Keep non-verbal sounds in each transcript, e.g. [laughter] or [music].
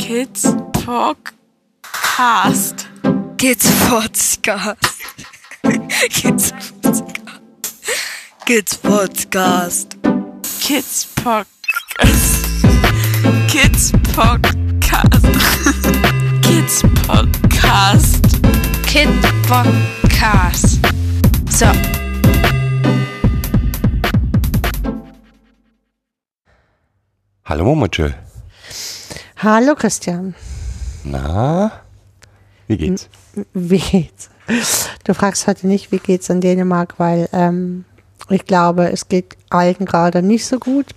[laughs] Kids Podcast. Kids Podcast. Kids Podcast. Kids Podcast. [laughs] Kids Podcast. Kids Podcast. Kids Podcast. Kid Podcast. So. Hallo Momochill. Hallo Christian, Na, wie geht's? wie geht's? Du fragst heute nicht, wie geht's in Dänemark, weil ähm, ich glaube, es geht allen gerade nicht so gut.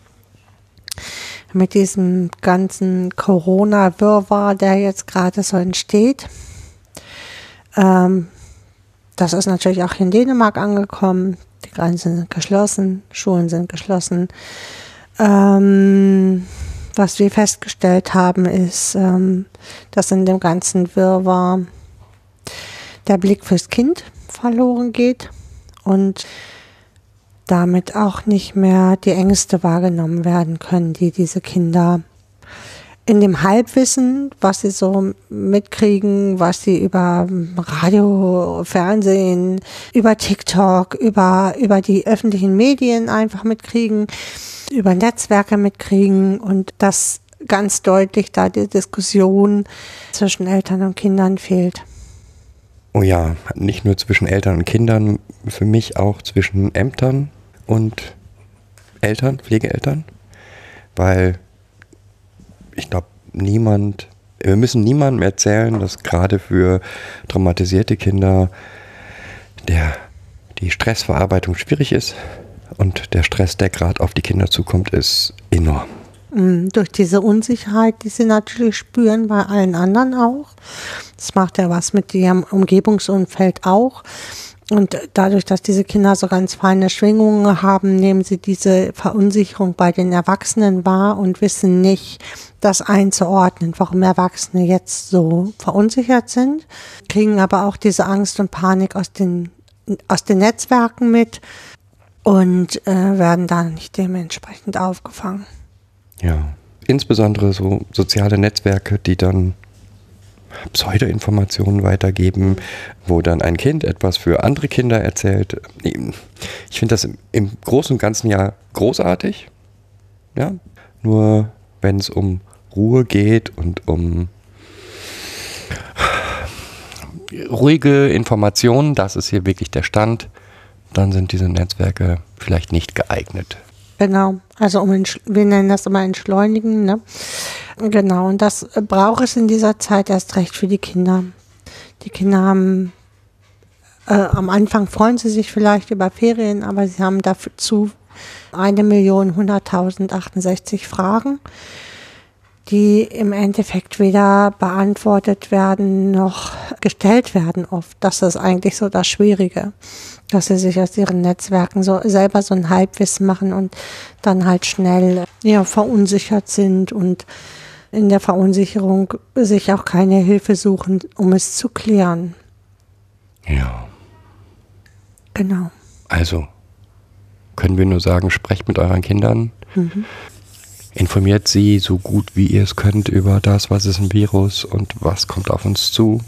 Mit diesem ganzen Corona-Wirrwarr, der jetzt gerade so entsteht. Ähm, das ist natürlich auch in Dänemark angekommen. Die Grenzen sind geschlossen, Schulen sind geschlossen. Ähm, was wir festgestellt haben, ist, ähm, dass in dem ganzen Wirrwarr der Blick fürs Kind verloren geht und damit auch nicht mehr die Ängste wahrgenommen werden können, die diese Kinder in dem Halbwissen, was sie so mitkriegen, was sie über Radio, Fernsehen, über TikTok, über, über die öffentlichen Medien einfach mitkriegen, über Netzwerke mitkriegen und dass ganz deutlich da die Diskussion zwischen Eltern und Kindern fehlt. Oh ja, nicht nur zwischen Eltern und Kindern, für mich auch zwischen Ämtern und Eltern, Pflegeeltern, weil ich glaube, niemand, wir müssen niemandem erzählen, dass gerade für traumatisierte Kinder der, die Stressverarbeitung schwierig ist und der Stress, der gerade auf die Kinder zukommt, ist enorm. Mm, Durch diese Unsicherheit, die sie natürlich spüren, bei allen anderen auch. Das macht ja was mit ihrem Umgebungsumfeld auch. Und dadurch, dass diese Kinder so ganz feine Schwingungen haben, nehmen sie diese Verunsicherung bei den Erwachsenen wahr und wissen nicht, das einzuordnen, warum Erwachsene jetzt so verunsichert sind, kriegen aber auch diese Angst und Panik aus den, aus den Netzwerken mit und äh, werden dann nicht dementsprechend aufgefangen. Ja, insbesondere so soziale Netzwerke, die dann Pseudoinformationen weitergeben, wo dann ein Kind etwas für andere Kinder erzählt. Ich finde das im, Großen und Ganzen ja großartig. Ja, nur wenn es um Ruhe geht und um ruhige Informationen, das ist hier wirklich der Stand, dann sind diese Netzwerke vielleicht nicht geeignet. Genau, also um wir nennen das immer entschleunigen, ne? Genau, und das braucht es in dieser Zeit erst recht für die Kinder. Die Kinder haben äh, am Anfang freuen sie sich vielleicht über Ferien, aber sie haben dazu eine Million hunderttausend 68 Fragen, die im Endeffekt weder beantwortet werden noch gestellt werden oft. Das ist eigentlich so das Schwierige, dass sie sich aus ihren Netzwerken so selber so ein Halbwissen machen und dann halt schnell ja, verunsichert sind und in der Verunsicherung sich auch keine Hilfe suchen, um es zu klären. Ja. Genau. Also können wir nur sagen, sprecht mit euren Kindern. Informiert sie so gut wie ihr es könnt über das, was ist ein Virus und was kommt auf uns zu.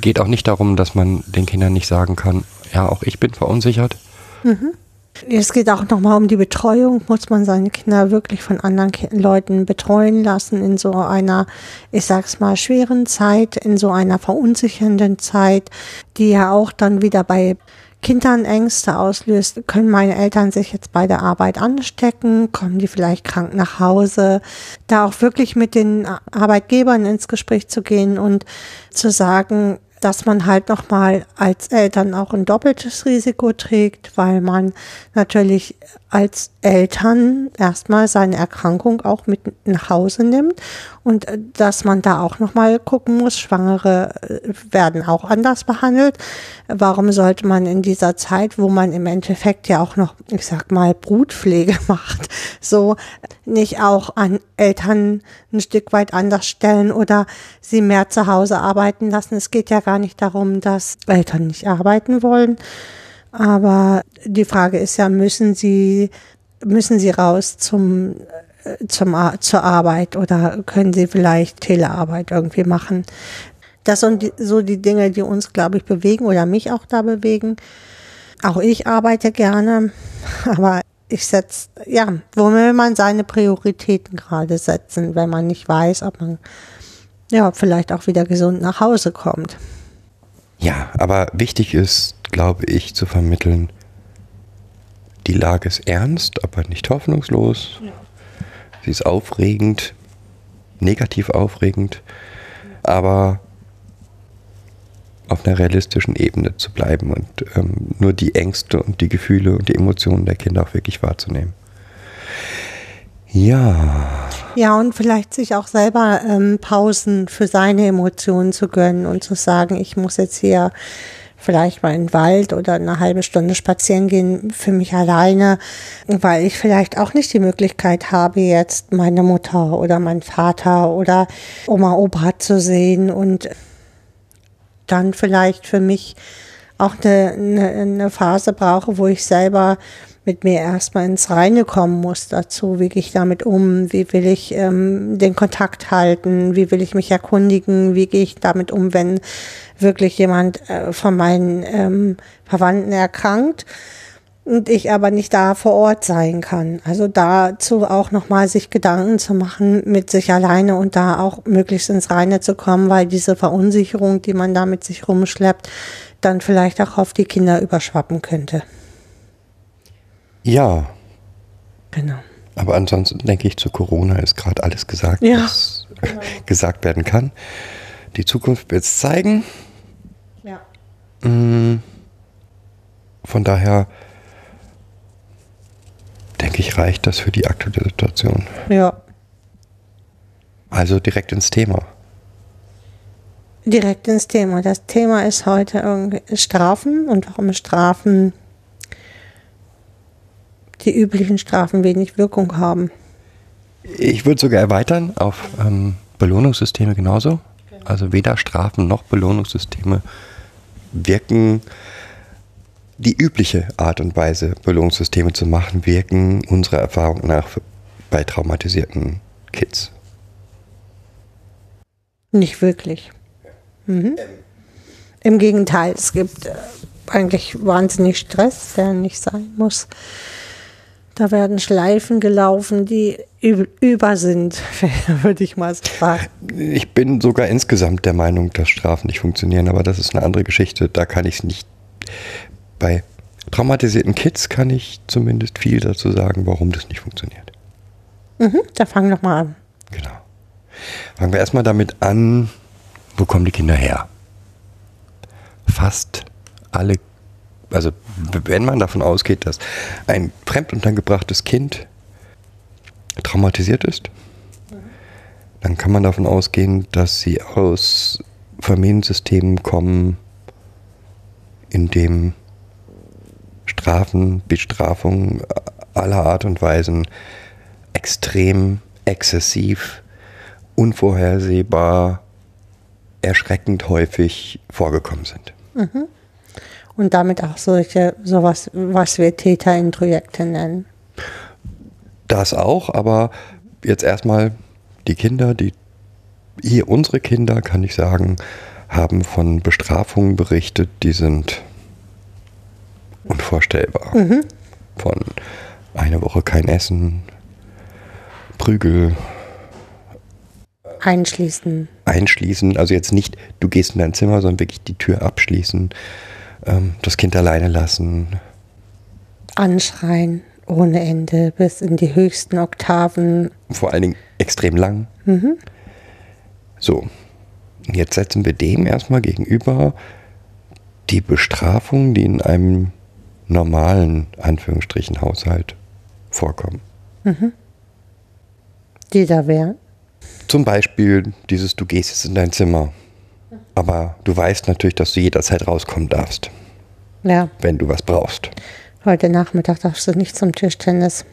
Geht auch nicht darum, dass man den Kindern nicht sagen kann, ja, auch ich bin verunsichert. Es geht auch nochmal um die Betreuung. Muss man seine Kinder wirklich von anderen Leuten betreuen lassen in so einer, ich sag's mal, schweren Zeit, in so einer verunsichernden Zeit, die ja auch dann wieder bei Kindern Ängste auslöst. Können meine Eltern sich jetzt bei der Arbeit anstecken? Kommen die vielleicht krank nach Hause? Da auch wirklich mit den Arbeitgebern ins Gespräch zu gehen und zu sagen, dass man halt nochmal als Eltern auch ein doppeltes Risiko trägt, weil man natürlich als Eltern erstmal seine Erkrankung auch mit nach Hause nimmt und äh, dass man da auch nochmal gucken muss, Schwangere äh, werden auch anders behandelt. Warum sollte man in dieser Zeit, wo man im Endeffekt ja auch noch, ich sag mal, Brutpflege [laughs] macht, so nicht auch an Eltern ein Stück weit anders stellen oder sie mehr zu Hause arbeiten lassen. Es geht ja gar nicht darum, dass Eltern nicht arbeiten wollen. Aber die Frage ist ja, müssen sie, müssen sie raus zum äh, zum, zur Arbeit oder können sie vielleicht Telearbeit irgendwie machen. Das sind so die Dinge, die uns, glaube ich, bewegen oder mich auch da bewegen. Auch ich arbeite gerne, [laughs] aber ich setze, ja, wo will man seine Prioritäten gerade setzen, wenn man nicht weiß, ob man ja vielleicht auch wieder gesund nach Hause kommt. Ja, aber wichtig ist, glaube ich, zu vermitteln, die Lage ist ernst, aber nicht hoffnungslos. Sie ist aufregend, negativ aufregend, aber auf einer realistischen Ebene zu bleiben und ähm, nur die Ängste und die Gefühle und die Emotionen der Kinder auch wirklich wahrzunehmen. Ja, Ja, und vielleicht sich auch selber ähm, Pausen für seine Emotionen zu gönnen und zu sagen, ich muss jetzt hier vielleicht mal in den Wald oder eine halbe Stunde spazieren gehen für mich alleine, weil ich vielleicht auch nicht die Möglichkeit habe, jetzt meine Mutter oder meinen Vater oder Oma, Opa zu sehen und dann vielleicht für mich auch eine, eine, eine Phase brauche, wo ich selber mit mir erstmal ins Reine kommen muss dazu. Wie gehe ich damit um? Wie will ich ähm, den Kontakt halten? Wie will ich mich erkundigen? Wie gehe ich damit um, wenn wirklich jemand äh, von meinen ähm, Verwandten erkrankt? und ich aber nicht da vor Ort sein kann. Also dazu auch nochmal sich Gedanken zu machen mit sich alleine und da auch möglichst ins Reine zu kommen, weil diese Verunsicherung, die man da mit sich rumschleppt, dann vielleicht auch auf die Kinder überschwappen könnte. Ja, Genau. aber ansonsten denke ich, zu Corona ist gerade alles gesagt, Ja, was gesagt werden kann. Die Zukunft wird es zeigen. Ja. Mm, Von daher denke ich, reicht das für die aktuelle Situation. Ja. Also direkt ins Thema. Direkt ins Thema. Das Thema ist heute irgendwie Strafen und warum Strafen, die üblichen Strafen wenig Wirkung haben. Ich würde sogar erweitern auf ähm, Belohnungssysteme genauso. Also weder Strafen noch Belohnungssysteme wirken die übliche Art und Weise, Belohnungssysteme zu machen, wirken unserer Erfahrung nach bei traumatisierten Kids. Nicht wirklich. Mhm. Im Gegenteil, es gibt äh, eigentlich wahnsinnig Stress, der nicht sein muss. Da werden Schleifen gelaufen, die üb- über sind, [laughs] würde ich mal sagen. Ich bin sogar insgesamt der Meinung, dass Strafen nicht funktionieren, aber das ist eine andere Geschichte. Da kann ich es nicht. Bei traumatisierten Kids kann ich zumindest viel dazu sagen, warum das nicht funktioniert. Mhm, da fang doch mal an. Genau. Fangen wir erstmal damit an, wo kommen die Kinder her? Fast alle, also wenn man davon ausgeht, dass ein fremduntergebrachtes Kind traumatisiert ist, dann kann man davon ausgehen, dass sie aus Familiensystemen kommen, in dem Strafen, Bestrafungen aller Art und Weisen extrem, exzessiv, unvorhersehbar, erschreckend häufig vorgekommen sind. Und damit auch solche, sowas, was wir Täterintrojekte nennen. Das auch, aber jetzt erstmal die Kinder, die hier unsere Kinder, kann ich sagen, haben von Bestrafungen berichtet, die sind unvorstellbar. Von eine Woche kein Essen, Prügel, Einschließen. einschließen, also jetzt nicht, du gehst in dein Zimmer, sondern wirklich die Tür abschließen, ähm, das Kind alleine lassen, Anschreien ohne Ende bis in die höchsten Oktaven. vor allen Dingen extrem lang. So, jetzt setzen wir dem erstmal gegenüber die Bestrafungen, die in einem normalen, Anführungsstrichen, Haushalt vorkommen. Die da wären. Zum Beispiel dieses, du gehst jetzt in dein Zimmer, aber du weißt natürlich, dass du jederzeit rauskommen darfst, Ja, wenn du was brauchst. heute Nachmittag darfst du nicht zum Tischtennis.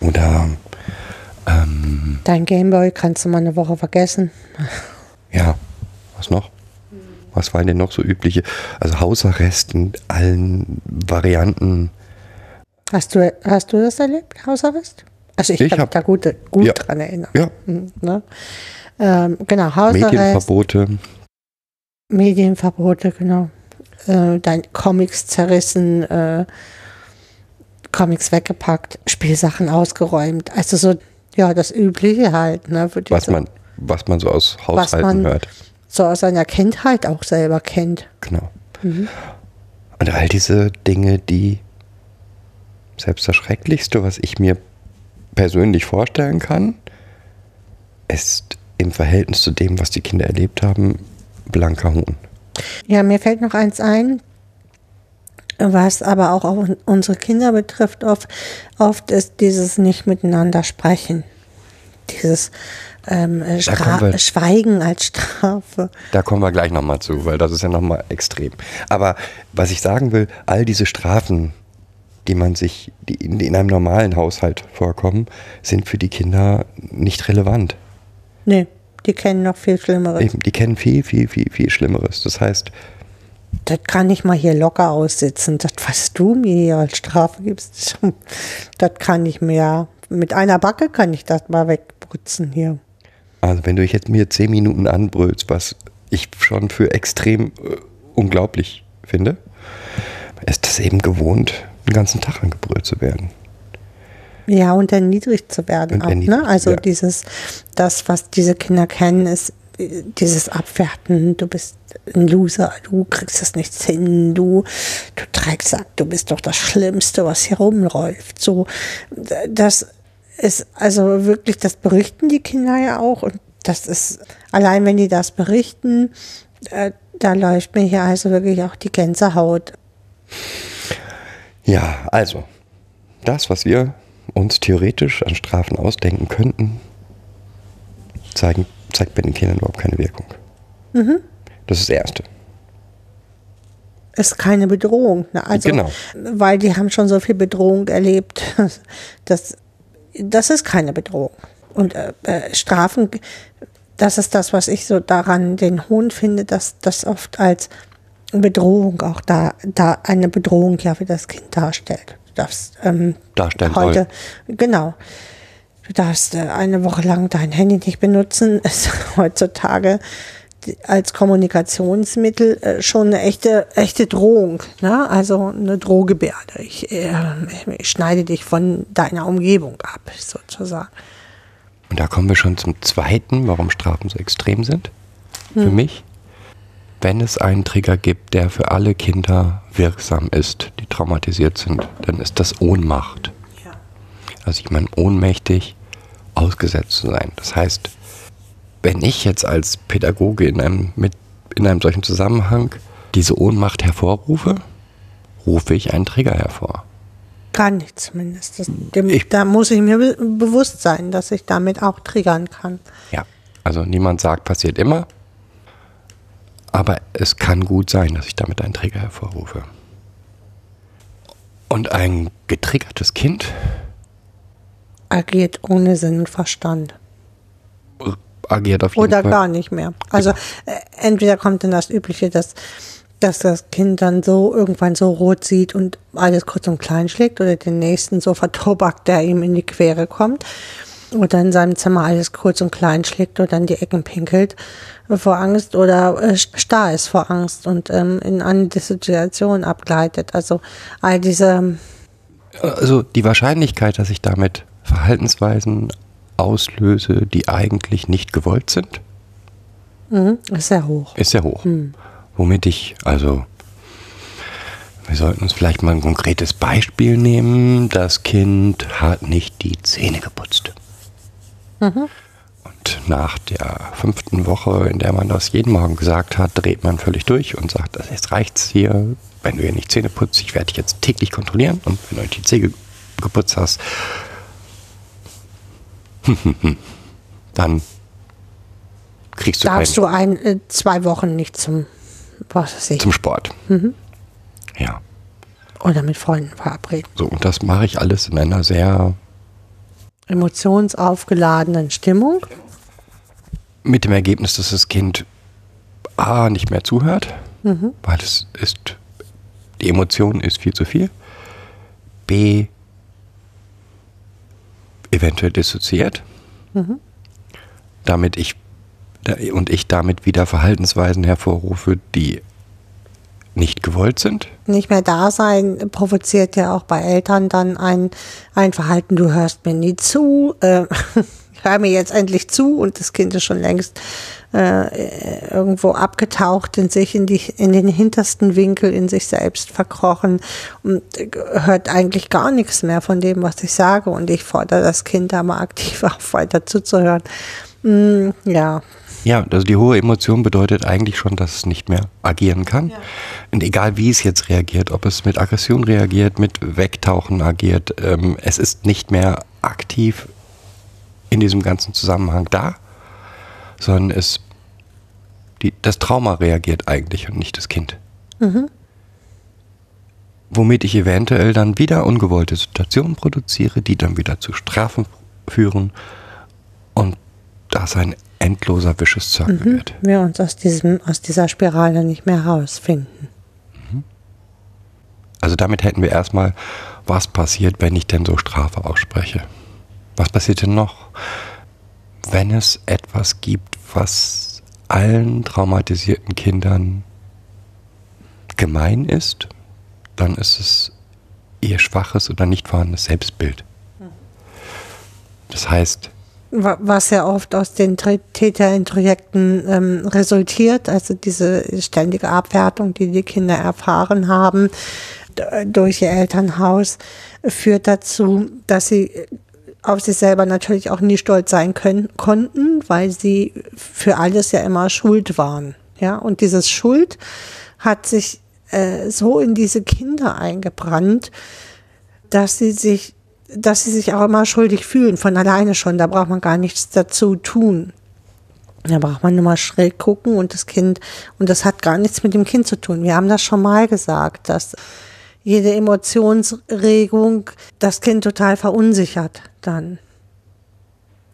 Oder, ähm, Dein Gameboy kannst du mal eine Woche vergessen. ja, was noch? Was waren denn noch so übliche? Also Hausarrest in allen Varianten. Hast du, hast du das erlebt, Hausarrest? Also ich, Ich kann mich da gut, gut Ja. dran erinnern. Ja, Mhm, Ne? Ähm, genau, Hausarrest, Medienverbote. Medienverbote, genau. Äh, dann Comics zerrissen, äh, Comics weggepackt, Spielsachen ausgeräumt. Also so, ja, das Übliche halt, ne? Was diese- man, was man so aus Haushalten man- hört. so aus seiner Kindheit auch selber kennt. Genau. Und all diese Dinge, die selbst das Schrecklichste, was ich mir persönlich vorstellen kann, ist im Verhältnis zu dem, was die Kinder erlebt haben, blanker Hohn. Ja, mir fällt noch eins ein, was aber auch auf unsere Kinder betrifft, oft, oft ist dieses nicht miteinander sprechen. Dieses ähm, äh, wir- Schweigen als Strafe. Da kommen wir gleich nochmal zu, weil das ist ja nochmal extrem. Aber was ich sagen will, all diese Strafen, die man sich, die in, in einem normalen Haushalt vorkommen, sind für die Kinder nicht relevant. Nee, die kennen noch viel Schlimmeres. Eben, die kennen viel, viel, viel, viel Schlimmeres. Das heißt, Das kann ich mal hier locker aussitzen. Das, was du mir hier als Strafe gibst, [laughs] das kann ich mir, mit einer Backe kann ich das mal wegputzen hier. Also wenn du jetzt mir zehn Minuten anbrüllst, was ich schon für extrem äh, unglaublich finde, ist das eben gewohnt, den ganzen Tag angebrüllt zu werden. Ja, und erniedrigt zu werden auch, ne? Also ja. dieses, das, was diese Kinder kennen, ist äh, dieses Abwerten, du bist ein Loser, du kriegst das nichts hin, du, du Drecksack, du bist doch das Schlimmste, was hier rumläuft. So, das ist also wirklich, das berichten die Kinder ja auch und das ist, allein wenn die das berichten, äh, da läuft mir hier also wirklich auch die Gänsehaut. Ja, also, das, was wir uns theoretisch an Strafen ausdenken könnten, zeigen, zeigt bei den Kindern überhaupt keine Wirkung. Das ist das Erste. ist keine Bedrohung. Ne? Also, Genau. Weil die haben schon so viel Bedrohung erlebt. [laughs] Das, das ist keine Bedrohung. Und äh, äh, Strafen, das ist das, was ich so daran den Hohn finde, dass das oft als Bedrohung auch da, da eine Bedrohung ja für das Kind darstellt. Du darfst ähm, Darstellen heute, genau. Du darfst äh, eine Woche lang dein Handy nicht benutzen, [laughs] ist heutzutage als Kommunikationsmittel äh, schon eine echte, echte Drohung. Ne? Also eine Drohgebärde. Ich, äh, ich schneide dich von deiner Umgebung ab, sozusagen. Und da kommen wir schon zum Zweiten, warum Strafen so extrem sind. Für mich. Wenn es einen Trigger gibt, der für alle Kinder wirksam ist, die traumatisiert sind, dann ist das Ohnmacht. Ja. Also ich meine, ohnmächtig ausgesetzt zu sein. Das heißt, wenn ich jetzt als Pädagoge in einem, mit, in einem solchen Zusammenhang diese Ohnmacht hervorrufe, rufe ich einen Trigger hervor. Kann ich zumindest. Das, dem, Ich- da muss ich mir be bewusst sein, dass ich damit auch triggern kann. Ja. Also niemand sagt, passiert immer. Aber es kann gut sein, dass ich damit einen Trigger hervorrufe. Und ein getriggertes Kind Agiert ohne Sinn und Verstand. agiert auf jeden Oder Fall. gar nicht mehr. Also äh, entweder kommt dann das Übliche, dass, dass das Kind dann so irgendwann so rot sieht und alles kurz und klein schlägt oder den nächsten so vertobackt, der ihm in die Quere kommt. Oder in seinem Zimmer alles kurz und klein schlägt oder in die Ecken pinkelt vor Angst oder äh, starr ist vor Angst und ähm, in eine Situation abgleitet. Also all diese, Also die Wahrscheinlichkeit, dass ich damit Verhaltensweisen auslöse, die eigentlich nicht gewollt sind, mh, ist sehr hoch. ist sehr hoch. Womit ich, also, wir sollten uns vielleicht mal ein konkretes Beispiel nehmen. Das Kind hat nicht die Zähne geputzt. Und nach der fünften Woche, in der man das jeden Morgen gesagt hat, dreht man völlig durch und sagt, "Das- jetzt reicht's hier, wenn du hier nicht Zähne putzt, ich werde dich jetzt täglich kontrollieren und wenn du nicht die Zähne geputzt hast, [laughs] dann kriegst du Darfst du ein, äh, zwei Wochen nicht zum, was weiß ich, zum Sport. Ja, oder mit Freunden verabreden. so und das mache ich alles in einer sehr emotionsaufgeladenen Stimmung. Mit dem Ergebnis, dass das Kind A nicht mehr zuhört, weil es ist, die Emotion ist viel zu viel. B eventuell dissoziiert, damit ich und ich damit wieder Verhaltensweisen hervorrufe, die nicht gewollt sind. Nicht mehr da sein provoziert ja auch bei Eltern dann ein, ein Verhalten, du hörst mir nie zu, äh, [laughs] hör mir jetzt endlich zu und das Kind ist schon längst äh, irgendwo abgetaucht in sich, in, die, in den hintersten Winkel, in sich selbst verkrochen und hört eigentlich gar nichts mehr von dem, was ich sage und ich fordere das Kind da mal aktiv [laughs] auf, weiter zuzuhören. Mm, ja, Ja, also die hohe Emotion bedeutet eigentlich schon, dass es nicht mehr agieren kann. Und egal wie es jetzt reagiert, ob es mit Aggression reagiert, mit Wegtauchen agiert, ähm, es ist nicht mehr aktiv in diesem ganzen Zusammenhang da, sondern es, die, das Trauma reagiert eigentlich und nicht das Kind. Womit ich eventuell dann wieder ungewollte Situationen produziere, die dann wieder zu Strafen führen und das ein endloser Vicious Circle wird. wir uns aus diesem, aus dieser Spirale nicht mehr rausfinden. Also damit hätten wir erstmal, was passiert, wenn ich denn so Strafe ausspreche? Was passiert denn noch, wenn es etwas gibt, was allen traumatisierten Kindern gemein ist? Dann ist es ihr schwaches oder nicht vorhandenes Selbstbild. Das heißt, Wa- Was ja oft aus den Tr- Täterintrojekten ähm, resultiert, also diese ständige Abwertung, die die Kinder erfahren haben durch ihr Elternhaus, führt dazu, dass sie auf sich selber natürlich auch nie stolz sein können, konnten, weil sie für alles ja immer schuld waren. Ja, und dieses Schuld hat sich äh, so in diese Kinder eingebrannt, dass sie sich, dass sie sich auch immer schuldig fühlen, von alleine schon. Da braucht man gar nichts dazu tun. Da braucht man nur mal schräg gucken und das Kind, und das hat gar nichts mit dem Kind zu tun. Wir haben das schon mal gesagt, dass jede Emotionsregung das Kind total verunsichert dann.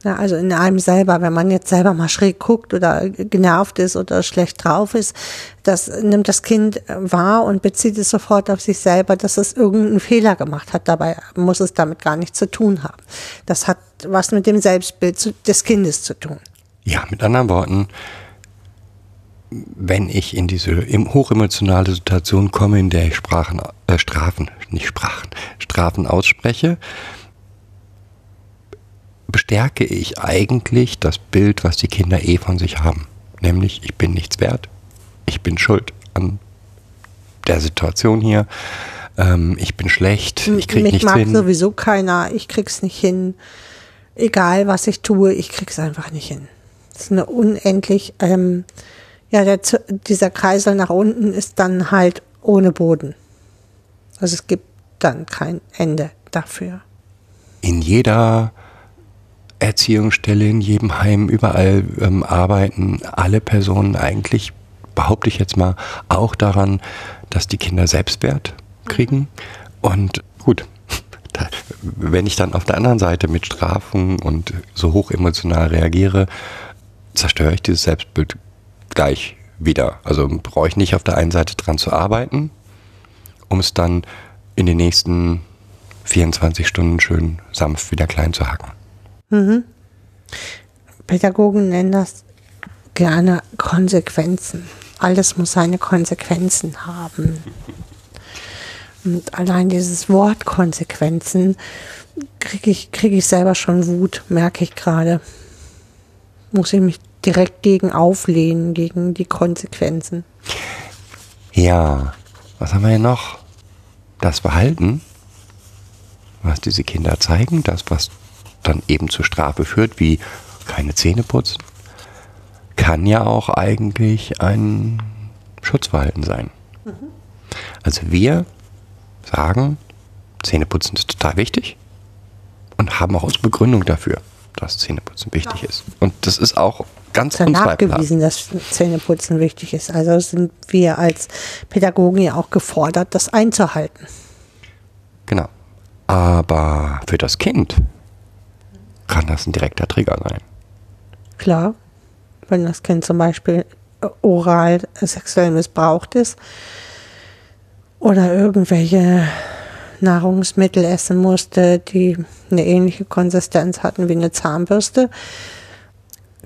Ja, also in einem selber, wenn man jetzt selber mal schräg guckt oder genervt ist oder schlecht drauf ist, das nimmt das Kind wahr und bezieht es sofort auf sich selber, dass es irgendeinen Fehler gemacht hat. Dabei muss es damit gar nichts zu tun haben. Das hat was mit dem Selbstbild des Kindes zu tun. Ja, mit anderen Worten, wenn ich in diese em- hochemotionale Situation komme, in der ich Sprachen, äh, Strafen, nicht Sprachen, Strafen ausspreche, bestärke ich eigentlich das Bild, was die Kinder eh von sich haben. Nämlich, ich bin nichts wert, ich bin schuld an der Situation hier, ähm, ich bin schlecht, ich krieg Mich nichts mag hin. sowieso keiner, ich krieg's nicht hin. Egal was ich tue, ich krieg's einfach nicht hin. Das ist eine unendlich, ähm, ja, der, dieser Kreisel nach unten ist dann halt ohne Boden. Also es gibt dann kein Ende dafür. in jeder Erziehungsstelle, in jedem Heim, überall ähm, arbeiten alle Personen eigentlich, behaupte ich jetzt mal, auch daran, dass die Kinder Selbstwert kriegen. Und gut, [laughs] da, wenn ich dann auf der anderen Seite mit Strafen und so hoch emotional reagiere, zerstöre ich dieses Selbstbild gleich wieder. Also brauche ich nicht auf der einen Seite dran zu arbeiten, um es dann in den nächsten 24 Stunden schön sanft wieder klein zu hacken. Pädagogen nennen das gerne Konsequenzen. Alles muss seine Konsequenzen haben. Und allein dieses Wort Konsequenzen kriege ich, krieg ich selber schon Wut, merke ich gerade. Muss ich mich direkt gegen auflehnen, gegen die Konsequenzen. Ja, was haben wir hier noch? Das Verhalten, was diese Kinder zeigen, das, was dann eben zur Strafe führt, wie keine Zähne putzen, kann ja auch eigentlich ein Schutzverhalten sein. Also wir sagen, Zähneputzen ist total wichtig und haben auch unsere Begründung dafür, dass Zähneputzen wichtig ist. Und das ist auch ganz ja nachgewiesen, dass Zähneputzen wichtig ist. Also sind wir als Pädagogen ja auch gefordert, das einzuhalten. Genau. Aber für das Kind kann das ein direkter Trigger sein. Klar, wenn das Kind zum Beispiel äh, oral sexuell missbraucht ist oder irgendwelche Nahrungsmittel essen musste, die eine ähnliche Konsistenz hatten wie eine Zahnbürste,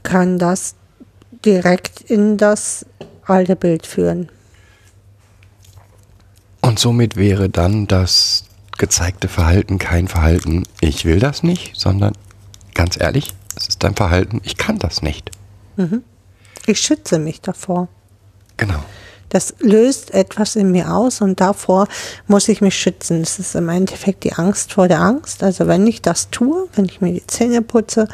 kann das direkt in das alte Bild führen. Und somit wäre dann das gezeigte Verhalten kein Verhalten, ich will das nicht, sondern ganz ehrlich, es ist ein Verhalten, ich kann das nicht. Ich schütze mich davor. Genau. Das löst etwas in mir aus und davor muss ich mich schützen. Das ist im Endeffekt die Angst vor der Angst. Also wenn ich das tue, wenn ich mir die Zähne putze,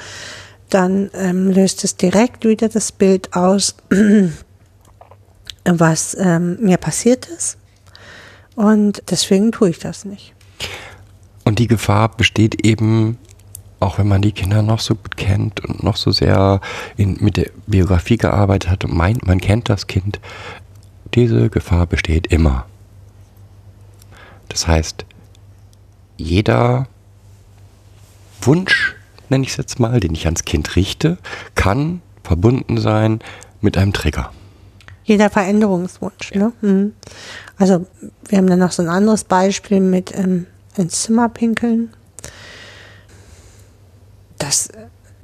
dann ähm, löst es direkt wieder das Bild aus, [clears throat] was ähm, mir passiert ist. Und deswegen tue ich das nicht. Und die Gefahr besteht eben, auch wenn man die Kinder noch so gut kennt und noch so sehr in, mit der Biografie gearbeitet hat und meint, man kennt das Kind, diese Gefahr besteht immer. Das heißt, jeder Wunsch, nenne ich es jetzt mal, den ich ans Kind richte, kann verbunden sein mit einem Trigger. Jeder Veränderungswunsch. Ne? Mhm. Also wir haben dann noch so ein anderes Beispiel mit ähm, ins Zimmer pinkeln. Das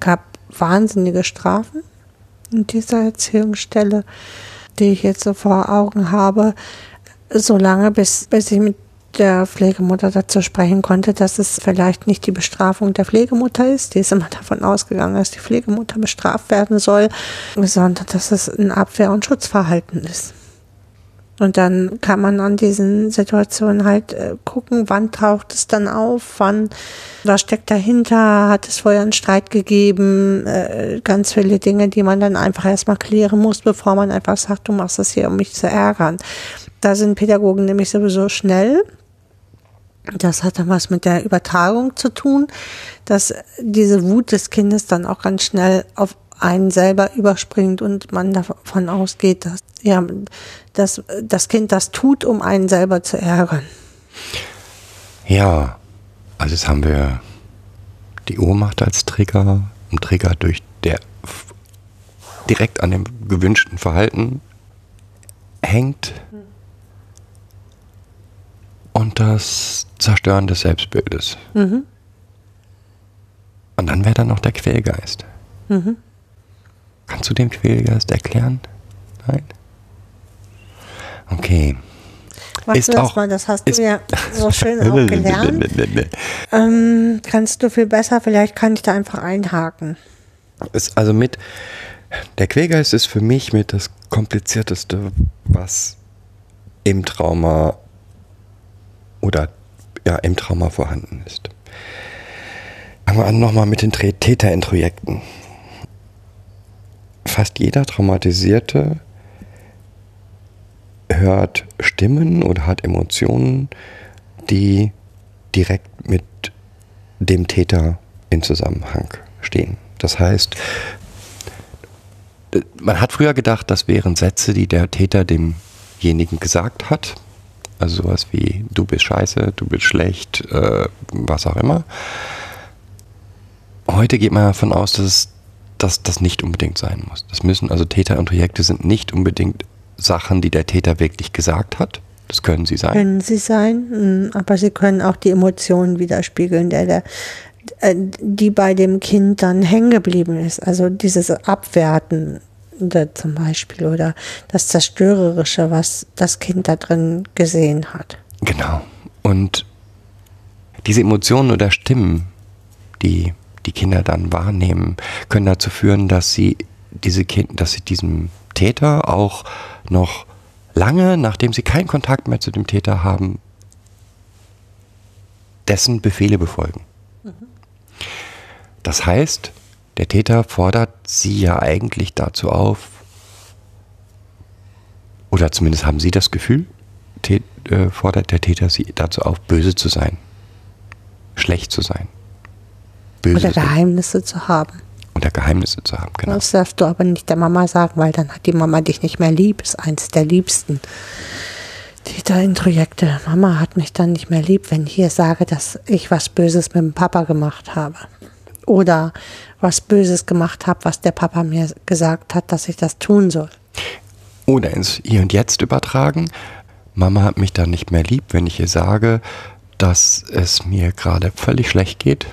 gab wahnsinnige Strafen in dieser Erziehungsstelle, die ich jetzt so vor Augen habe, solange bis, bis ich mit der Pflegemutter dazu sprechen konnte, dass es vielleicht nicht die Bestrafung der Pflegemutter ist. Die ist immer davon ausgegangen, dass die Pflegemutter bestraft werden soll, sondern dass es ein Abwehr- und Schutzverhalten ist. Und dann kann man an diesen Situationen halt äh, gucken, wann taucht es dann auf, wann, was steckt dahinter, hat es vorher einen Streit gegeben, äh, ganz viele Dinge, die man dann einfach erstmal klären muss, bevor man einfach sagt, du machst das hier, um mich zu ärgern. Da sind Pädagogen nämlich sowieso schnell. Das hat dann was mit der Übertragung zu tun, dass diese Wut des Kindes dann auch ganz schnell auf einen selber überspringt und man davon ausgeht, dass ja, dass das Kind das tut, um einen selber zu ärgern. Ja, also jetzt haben wir die Ohnmacht als Trigger, ein Trigger durch der direkt an dem gewünschten Verhalten hängt und das Zerstören des Selbstbildes. Mhm. Und dann wäre da noch der Quälgeist. Mhm. Kannst du den Quälgeist erklären? Nein? Okay. Mach Ist du das auch- mal, das hast ist- du ja [laughs] so schön auch gelernt. Ähm, kannst du viel besser, vielleicht kann ich da einfach einhaken. Ist also mit der Quälgeist ist für mich mit das komplizierteste, was im Trauma oder ja im Trauma vorhanden ist. Fangen wir an nochmal mit den Täterintrojekten. Fast jeder Traumatisierte hört Stimmen oder hat Emotionen, die direkt mit dem Täter in Zusammenhang stehen. Das heißt, man hat früher gedacht, das wären Sätze, die der Täter demjenigen gesagt hat. Also sowas wie du bist scheiße, du bist schlecht, äh, was auch immer. Heute geht man davon aus, dass es- dass das nicht unbedingt sein muss. Das müssen also Täter und Projekte sind nicht unbedingt Sachen, die der Täter wirklich gesagt hat. Das können sie sein. Können sie sein, mm, aber sie können auch die Emotionen widerspiegeln, der, der, äh, die bei dem Kind dann hängen geblieben ist. Also dieses Abwerten zum Beispiel oder das Zerstörerische, was das Kind da drin gesehen hat. Genau. Und diese Emotionen oder Stimmen, die die Kinder dann wahrnehmen, können dazu führen, dass sie diese kind, dass sie diesem Täter auch noch lange, nachdem sie keinen Kontakt mehr zu dem Täter haben, dessen Befehle befolgen. Das heißt, der Täter fordert sie ja eigentlich dazu auf, oder zumindest haben sie das Gefühl, äh, fordert der Täter sie dazu auf, böse zu sein, schlecht zu sein, böse Oder Geheimnisse zu haben. oder Geheimnisse zu haben. Genau. Das darfst du aber nicht der Mama sagen, weil dann hat die Mama dich nicht mehr lieb. Ist eins der liebsten Täterintrojekte. Mama hat mich dann nicht mehr lieb, wenn ich hier sage, dass ich was Böses mit dem Papa gemacht habe. Oder was Böses gemacht habe, was der Papa mir gesagt hat, dass ich das tun soll. Oder ins Hier und Jetzt übertragen. Mama hat mich dann nicht mehr lieb, wenn ich ihr sage, dass es mir gerade völlig schlecht geht.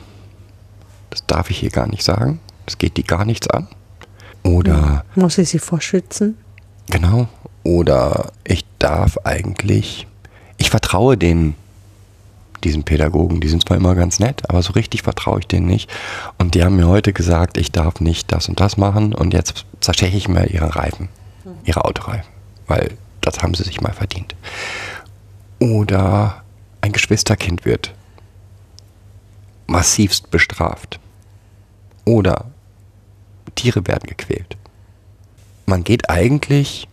Das darf ich hier gar nicht sagen. Das geht die gar nichts an. Oder Muss ich sie vorschützen? Genau. Oder ich darf eigentlich, ich vertraue denen, diesen Pädagogen, die sind zwar immer ganz nett, aber so richtig vertraue ich denen nicht. Und die haben mir heute gesagt, ich darf nicht das und das machen und jetzt zersteche ich mir ihre Reifen, ihre Autoreifen, weil das haben sie sich mal verdient. Oder ein Geschwisterkind wird massivst bestraft. Oder Tiere werden gequält. Man geht eigentlich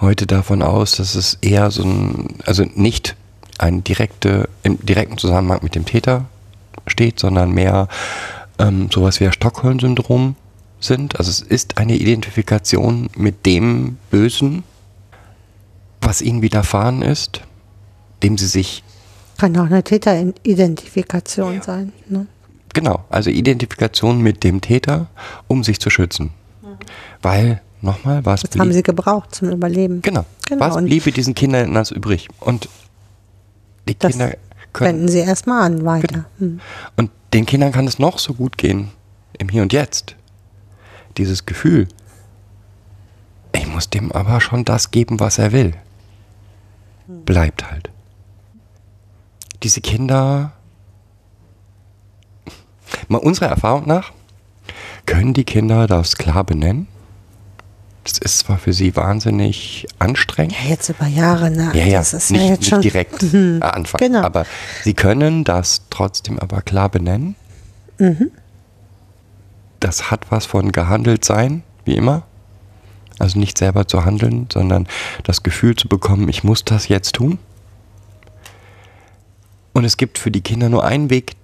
heute davon aus, dass es eher so ein, also nicht ein direkte, im direkten Zusammenhang mit dem Täter steht, sondern mehr ähm, sowas wie das Stockholm-Syndrom sind. Also es ist eine Identifikation mit dem Bösen, was ihnen widerfahren ist, dem sie sich Kann auch eine Täteridentifikation sein. Ne? Genau, also Identifikation mit dem Täter, um sich zu schützen. Weil, nochmal, was Das haben sie gebraucht zum Überleben. Genau. Genau, Was bliebe diesen Kindern das übrig? Und die Das Kinder können. Wenden sie erstmal an weiter. Hm. Und den Kindern kann es noch so gut gehen im Hier und Jetzt. Dieses Gefühl, ich muss dem aber schon das geben, was er will, bleibt halt. Diese Kinder, mal unserer Erfahrung nach, können die Kinder das klar benennen. Das ist zwar für sie wahnsinnig anstrengend. Ja, jetzt über Jahre, ne? Ja, ja, das ist nicht, ja jetzt nicht schon. direkt [laughs] Mhm. anfangen. Genau. Aber sie können das trotzdem aber klar benennen. Mhm. Das hat was von gehandelt sein, wie immer. Also nicht selber zu handeln, sondern das Gefühl zu bekommen, ich muss das jetzt tun. Und es gibt für die Kinder nur einen Weg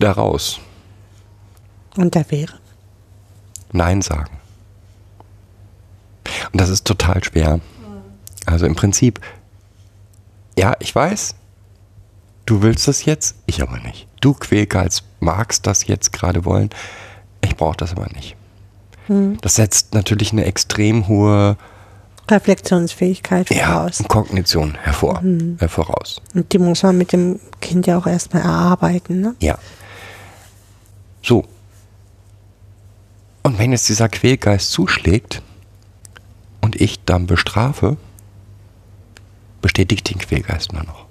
daraus. Und der wäre. Nein sagen. Und das ist total schwer. Also im Prinzip, ja, ich weiß, du willst das jetzt, ich aber nicht. Du Quälgeist magst das jetzt gerade wollen, ich brauche das aber nicht. Das setzt natürlich eine extrem hohe Reflexionsfähigkeit ja, voraus. Kognition hervor, äh, voraus. Und die muss man mit dem Kind ja auch erstmal erarbeiten. Ne? Ja. So. Und wenn jetzt dieser Quälgeist zuschlägt und ich dann bestrafe, bestätigt den Quälgeist nur noch.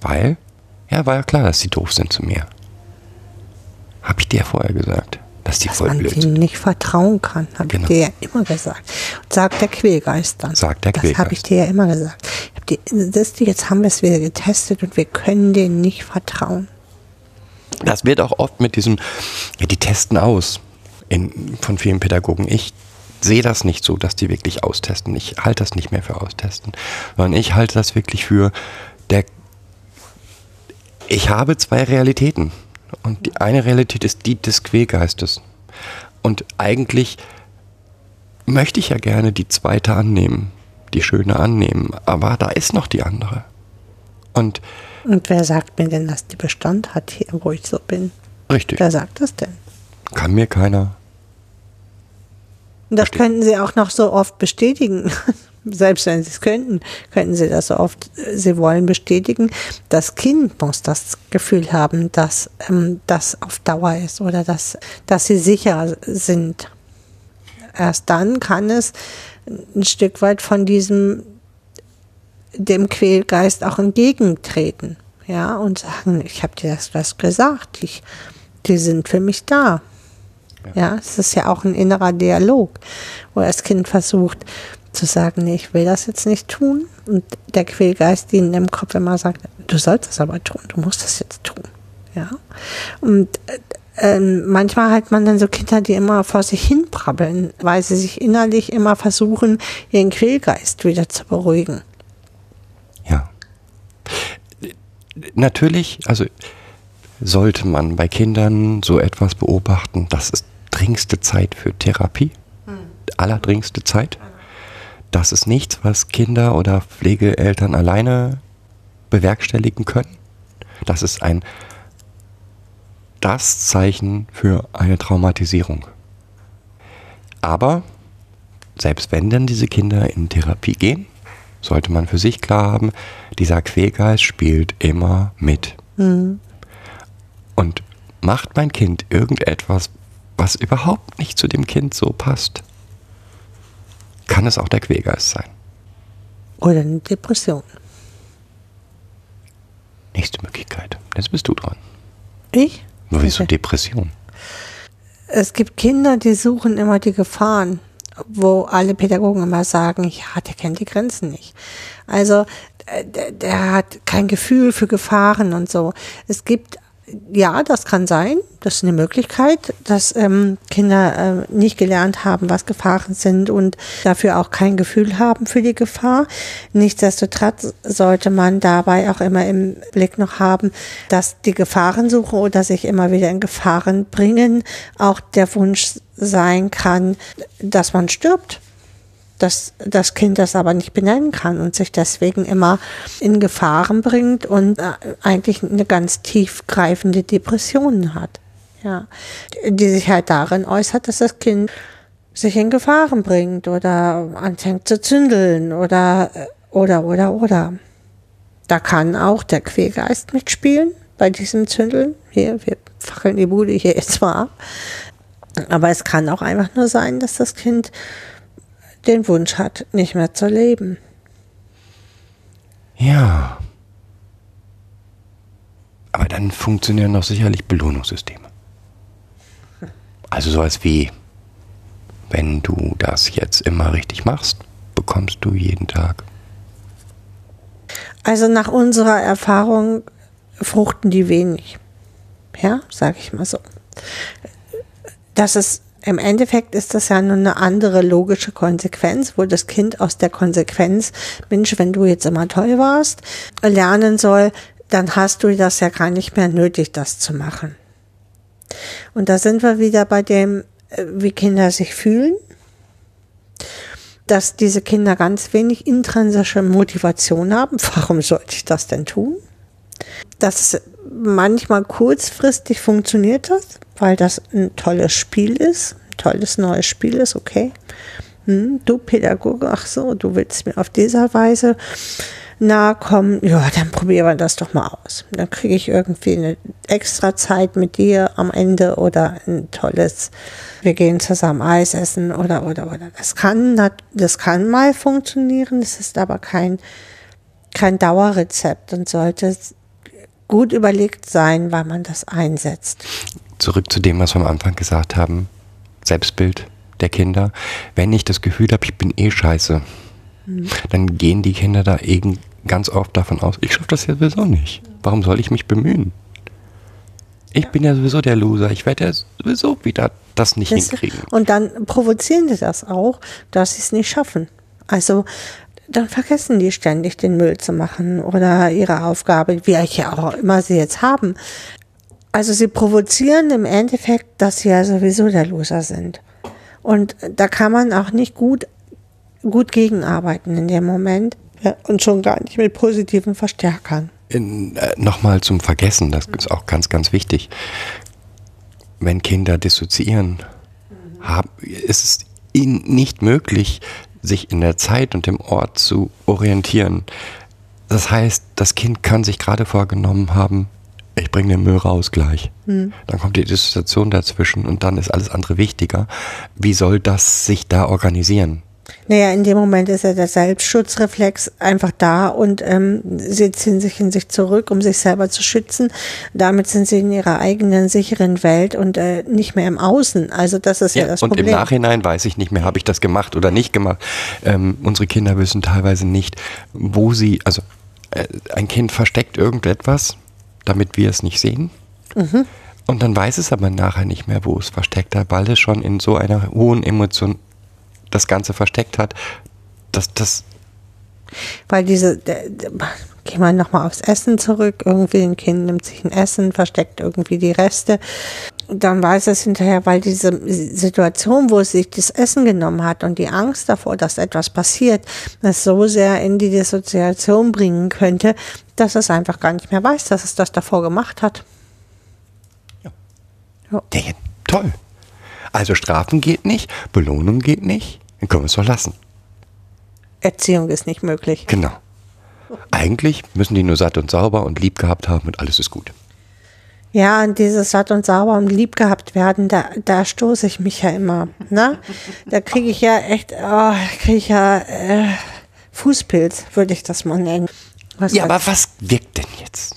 Weil, ja, war ja klar, dass die doof sind zu mir. Hab ich dir ja vorher gesagt, dass die Dass voll man blöd sind. nicht vertrauen kann, habe Genau. ich dir ja immer gesagt. Sagt der Quälgeist dann. Sagt der Das habe Quälgeist. ich dir ja immer gesagt. Das, jetzt haben wir es wieder getestet und wir können denen nicht vertrauen. Das wird auch oft mit diesem, ja, die testen aus in, von vielen Pädagogen. Ich sehe das nicht so, dass die wirklich austesten. Ich halte das nicht mehr für austesten, sondern ich halte das wirklich für der. Ich habe zwei Realitäten. Und die eine Realität ist die des Quälgeistes. Und eigentlich möchte ich ja gerne die zweite annehmen, die schöne annehmen, aber da ist noch die andere. Und Und wer sagt mir denn, dass die Bestand hat hier, wo ich so bin? richtig, Wer sagt das denn? kann mir keiner das Verstehe. könnten sie auch noch so oft bestätigen. [laughs] Selbst wenn sie es könnten, könnten sie das so oft äh, sie wollen bestätigen. Das Kind muss das Gefühl haben, dass ähm, das auf Dauer ist oder dass, dass sie sicher sind. Erst dann kann es ein Stück weit von diesem dem Quälgeist auch entgegentreten. Ja, und sagen, ich habe dir das, das gesagt, ich, die sind für mich da. Ja, es ist ja auch ein innerer Dialog, wo das Kind versucht zu sagen, nee, ich will das jetzt nicht tun. Und der Quälgeist ihnen im Kopf immer sagt, du sollst das aber tun, du musst das jetzt tun. Ja. Und äh, manchmal hat man dann so Kinder, die immer vor sich hin brabbeln, weil sie sich innerlich immer versuchen, ihren Quälgeist wieder zu beruhigen. Ja. Natürlich, also sollte man bei Kindern so etwas beobachten, das ist dringendste Zeit für Therapie. Allerdringendste Zeit. Das ist nichts, was Kinder oder Pflegeeltern alleine bewerkstelligen können. Das ist ein das Zeichen für eine Traumatisierung. Aber selbst wenn dann diese Kinder in Therapie gehen, sollte man für sich klar haben, dieser Quälgeist spielt immer mit. Und macht mein Kind irgendetwas, was überhaupt nicht zu dem Kind so passt, kann es auch der Quälgeist sein. Oder eine Depression. Nächste Möglichkeit. Jetzt bist du dran. Ich? Nur wieso Okay. Depression? Es gibt Kinder, die suchen immer die Gefahren, wo alle Pädagogen immer sagen, ja, der kennt die Grenzen nicht. Also äh, der, der hat kein Gefühl für Gefahren und so. Es gibt, ja, das kann sein, das ist eine Möglichkeit, dass ähm, Kinder äh, nicht gelernt haben, was Gefahren sind und dafür auch kein Gefühl haben für die Gefahr. Nichtsdestotrotz sollte man dabei auch immer im Blick noch haben, dass die Gefahrensuche oder sich immer wieder in Gefahren bringen auch der Wunsch sein kann, dass man stirbt dass das Kind das aber nicht benennen kann und sich deswegen immer in Gefahren bringt und äh, eigentlich eine ganz tiefgreifende Depression hat. Ja, die sich halt darin äußert, dass das Kind sich in Gefahren bringt oder anfängt zu zündeln oder äh, oder oder oder. Da kann auch der Quälgeist mitspielen bei diesem Zündeln. Hier, wir fackeln die Bude hier jetzt mal ab. Aber es kann auch einfach nur sein, dass das Kind den Wunsch hat, nicht mehr zu leben. Ja. Aber dann funktionieren doch sicherlich Belohnungssysteme. Also sowas wie, wenn du das jetzt immer richtig machst, bekommst du jeden Tag. Also nach unserer Erfahrung fruchten die wenig. Ja, sage ich mal so. Das ist im Endeffekt ist das ja nur eine andere logische Konsequenz, wo das Kind aus der Konsequenz, Mensch, wenn du jetzt immer toll warst, lernen soll, dann hast du das ja gar nicht mehr nötig, das zu machen. Und da sind wir wieder bei dem, äh, wie Kinder sich fühlen, dass diese Kinder ganz wenig intrinsische Motivation haben. [laughs] Warum sollte ich das denn tun? Dass manchmal kurzfristig funktioniert das, weil das ein tolles Spiel ist, ein tolles neues Spiel ist, okay. Hm, du Pädagoge, ach so, du willst mir auf dieser Weise nahe kommen, ja, dann probieren wir das doch mal aus. Dann kriege ich irgendwie eine extra Zeit mit dir am Ende oder ein tolles, wir gehen zusammen Eis essen oder, oder, oder. Das kann, das kann mal funktionieren, das ist aber kein, kein Dauerrezept und sollte gut überlegt sein, weil man das einsetzt. Zurück zu dem, was wir am Anfang gesagt haben. Selbstbild der Kinder. Wenn ich das Gefühl habe, ich bin eh scheiße, mhm. dann gehen die Kinder da eben ganz oft davon aus, ich schaffe das ja sowieso nicht. Warum soll ich mich bemühen? Ich bin ja sowieso der Loser. Ich werde ja sowieso wieder das nicht das, hinkriegen. Und dann provozieren die das auch, dass sie es nicht schaffen. Also dann vergessen die ständig den Müll zu machen oder ihre Aufgabe, wie ja auch immer sie jetzt haben. Also sie provozieren im Endeffekt, dass sie ja sowieso der Loser sind. Und da kann man auch nicht gut, gut gegenarbeiten in dem Moment ja, und schon gar nicht mit positiven Verstärkern. Äh, Nochmal zum Vergessen, das ist auch ganz, ganz wichtig. Wenn Kinder dissoziieren, haben, ist es ihnen nicht möglich, sich in der Zeit und dem Ort zu orientieren. Das heißt, das Kind kann sich gerade vorgenommen haben, ich bringe den Müll raus gleich. Hm. Dann kommt die Dissoziation dazwischen und dann ist alles andere wichtiger. Wie soll das sich da organisieren? Naja, in dem Moment ist ja der Selbstschutzreflex einfach da und ähm, sie ziehen sich in sich zurück, um sich selber zu schützen. Damit sind sie in ihrer eigenen sicheren Welt und äh, nicht mehr im Außen. Also das ist ja, ja das und Problem. Und im Nachhinein weiß ich nicht mehr, habe ich das gemacht oder nicht gemacht. Ähm, unsere Kinder wissen teilweise nicht, wo sie, also äh, ein Kind versteckt irgendetwas, damit wir es nicht sehen. Mhm. Und dann weiß es aber nachher nicht mehr, wo es versteckt hat, weil es schon in so einer hohen Emotion das Ganze versteckt hat, dass das. Weil diese, gehen wir nochmal aufs Essen zurück, irgendwie ein Kind nimmt sich ein Essen, versteckt irgendwie die Reste. Dann weiß es hinterher, weil diese Situation, wo es sich das Essen genommen hat und die Angst davor, dass etwas passiert, es so sehr in die Dissoziation bringen könnte, dass es einfach gar nicht mehr weiß, dass es das davor gemacht hat. Ja. ja. ja toll. Also Strafen geht nicht, Belohnung geht nicht, dann können wir es doch lassen. Erziehung ist nicht möglich. Genau. Eigentlich müssen die nur satt und sauber und lieb gehabt haben und alles ist gut. Ja, und dieses satt und sauber und lieb gehabt werden, da, da stoße ich mich ja immer. Ne? Da kriege ich ja echt, oh, kriege ich ja äh, Fußpilz, würde ich das mal nennen. Was Ja, hat- aber was wirkt denn jetzt?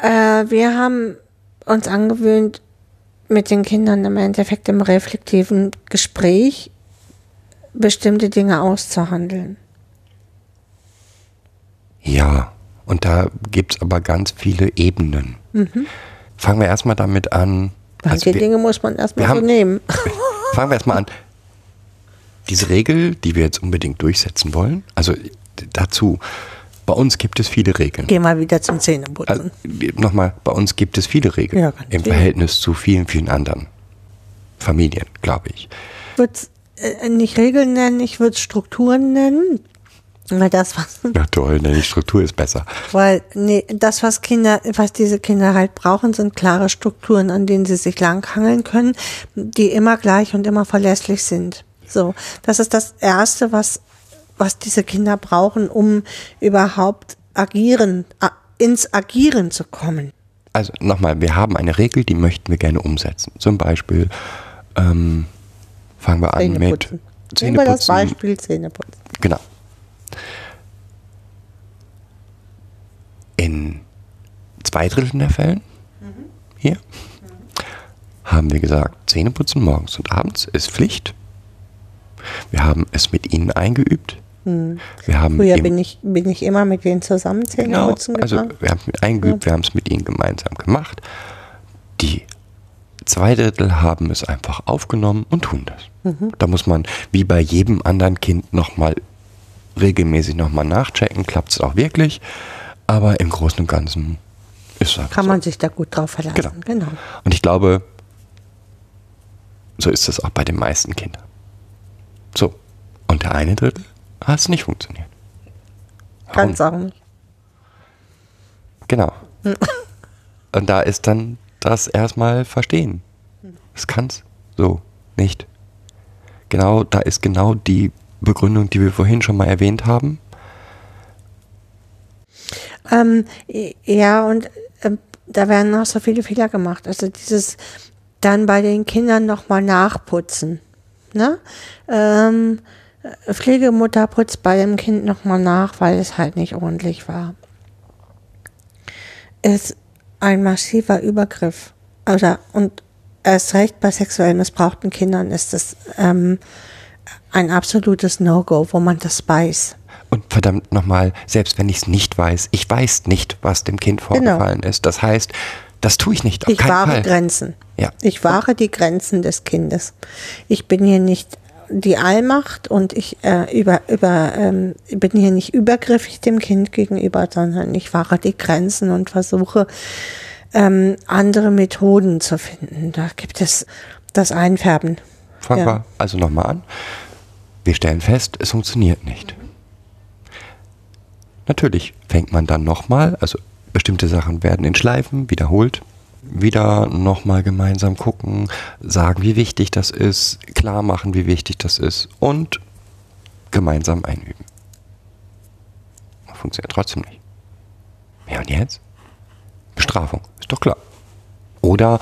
Äh, wir haben uns angewöhnt, mit den Kindern im Endeffekt im reflektiven Gespräch bestimmte Dinge auszuhandeln. Ja, und da gibt es aber ganz viele Ebenen. Fangen wir erstmal damit an. Manche also wir- Dinge muss man erstmal so haben- nehmen. [laughs] Fangen wir erstmal an. Diese Regel, die wir jetzt unbedingt durchsetzen wollen, also dazu, bei uns gibt es viele Regeln. Geh mal wieder zum Zähneputzen. Also, Nochmal, bei uns gibt es viele Regeln Ja, im viele. Verhältnis zu vielen, vielen anderen Familien, glaube ich. Ich würde es nicht Regeln nennen, ich würde es Strukturen nennen. Weil das, was, [laughs] Na toll, ne, die Struktur ist besser. weil, nee, das, was Kinder, was diese Kinder halt brauchen, sind klare Strukturen, an denen sie sich langhangeln können, die immer gleich und immer verlässlich sind. So. Das ist das Erste, was, was diese Kinder brauchen, um überhaupt agieren, ins Agieren zu kommen. Also nochmal, wir haben eine Regel, die möchten wir gerne umsetzen. Zum Beispiel ähm, fangen wir an mit Zähneputzen. Nehmen wir das. Beispiel Zähneputzen. Genau. In zwei Dritteln der Fällen hier haben wir gesagt, Zähneputzen morgens und abends ist Pflicht. Wir haben es mit ihnen eingeübt. Wir haben Früher bin ich, bin ich immer mit denen zusammen Genau, Zähneputzen also wir haben es mit eingeübt, wir haben es mit ihnen gemeinsam gemacht. Die zwei Drittel haben es einfach aufgenommen und tun das. Da muss man, wie bei jedem anderen Kind, nochmal regelmäßig nochmal nachchecken, klappt es auch wirklich. Aber im Großen und Ganzen ist einfach Kann so. man sich da gut drauf verlassen. Genau. genau. Und ich glaube, so ist es auch bei den meisten Kindern. So, und der eine Drittel hat es nicht funktioniert. Ganz auch nicht. Genau. [laughs] Und da ist dann das erstmal verstehen. Es kann's so nicht. Genau, da ist genau die Begründung, die wir vorhin schon mal erwähnt haben. Ähm, ja, und ähm, da werden auch so viele Fehler gemacht. Also dieses dann bei den Kindern nochmal nachputzen. Ne? Ähm, äh, Pflegemutter putzt bei dem Kind nochmal nach, weil es halt nicht ordentlich war. Ist ein massiver Übergriff. Oder, und erst recht bei sexuell missbrauchten Kindern ist es ähm, ein absolutes No-Go, wo man das weiß. Und verdammt nochmal, selbst wenn ich es nicht weiß, ich weiß nicht, was dem Kind vorgefallen ist. Das heißt, das tue ich nicht. Auf Ich wahre Fall. Grenzen. Ja. Ich wahre die Grenzen des Kindes. Ich bin hier nicht die Allmacht und ich äh, über, über, ähm, bin hier nicht übergriffig dem Kind gegenüber, sondern ich wahre die Grenzen und versuche ähm, andere Methoden zu finden. Da gibt es das Einfärben. Fangen Ja. wir also nochmal an. Wir stellen fest, es funktioniert nicht. Natürlich fängt man dann nochmal, also bestimmte Sachen werden in Schleifen wiederholt, wieder nochmal gemeinsam gucken, sagen, wie wichtig das ist, klar machen, wie wichtig das ist und gemeinsam einüben. Funktioniert trotzdem nicht. Ja, und jetzt? Bestrafung, ist doch klar. Oder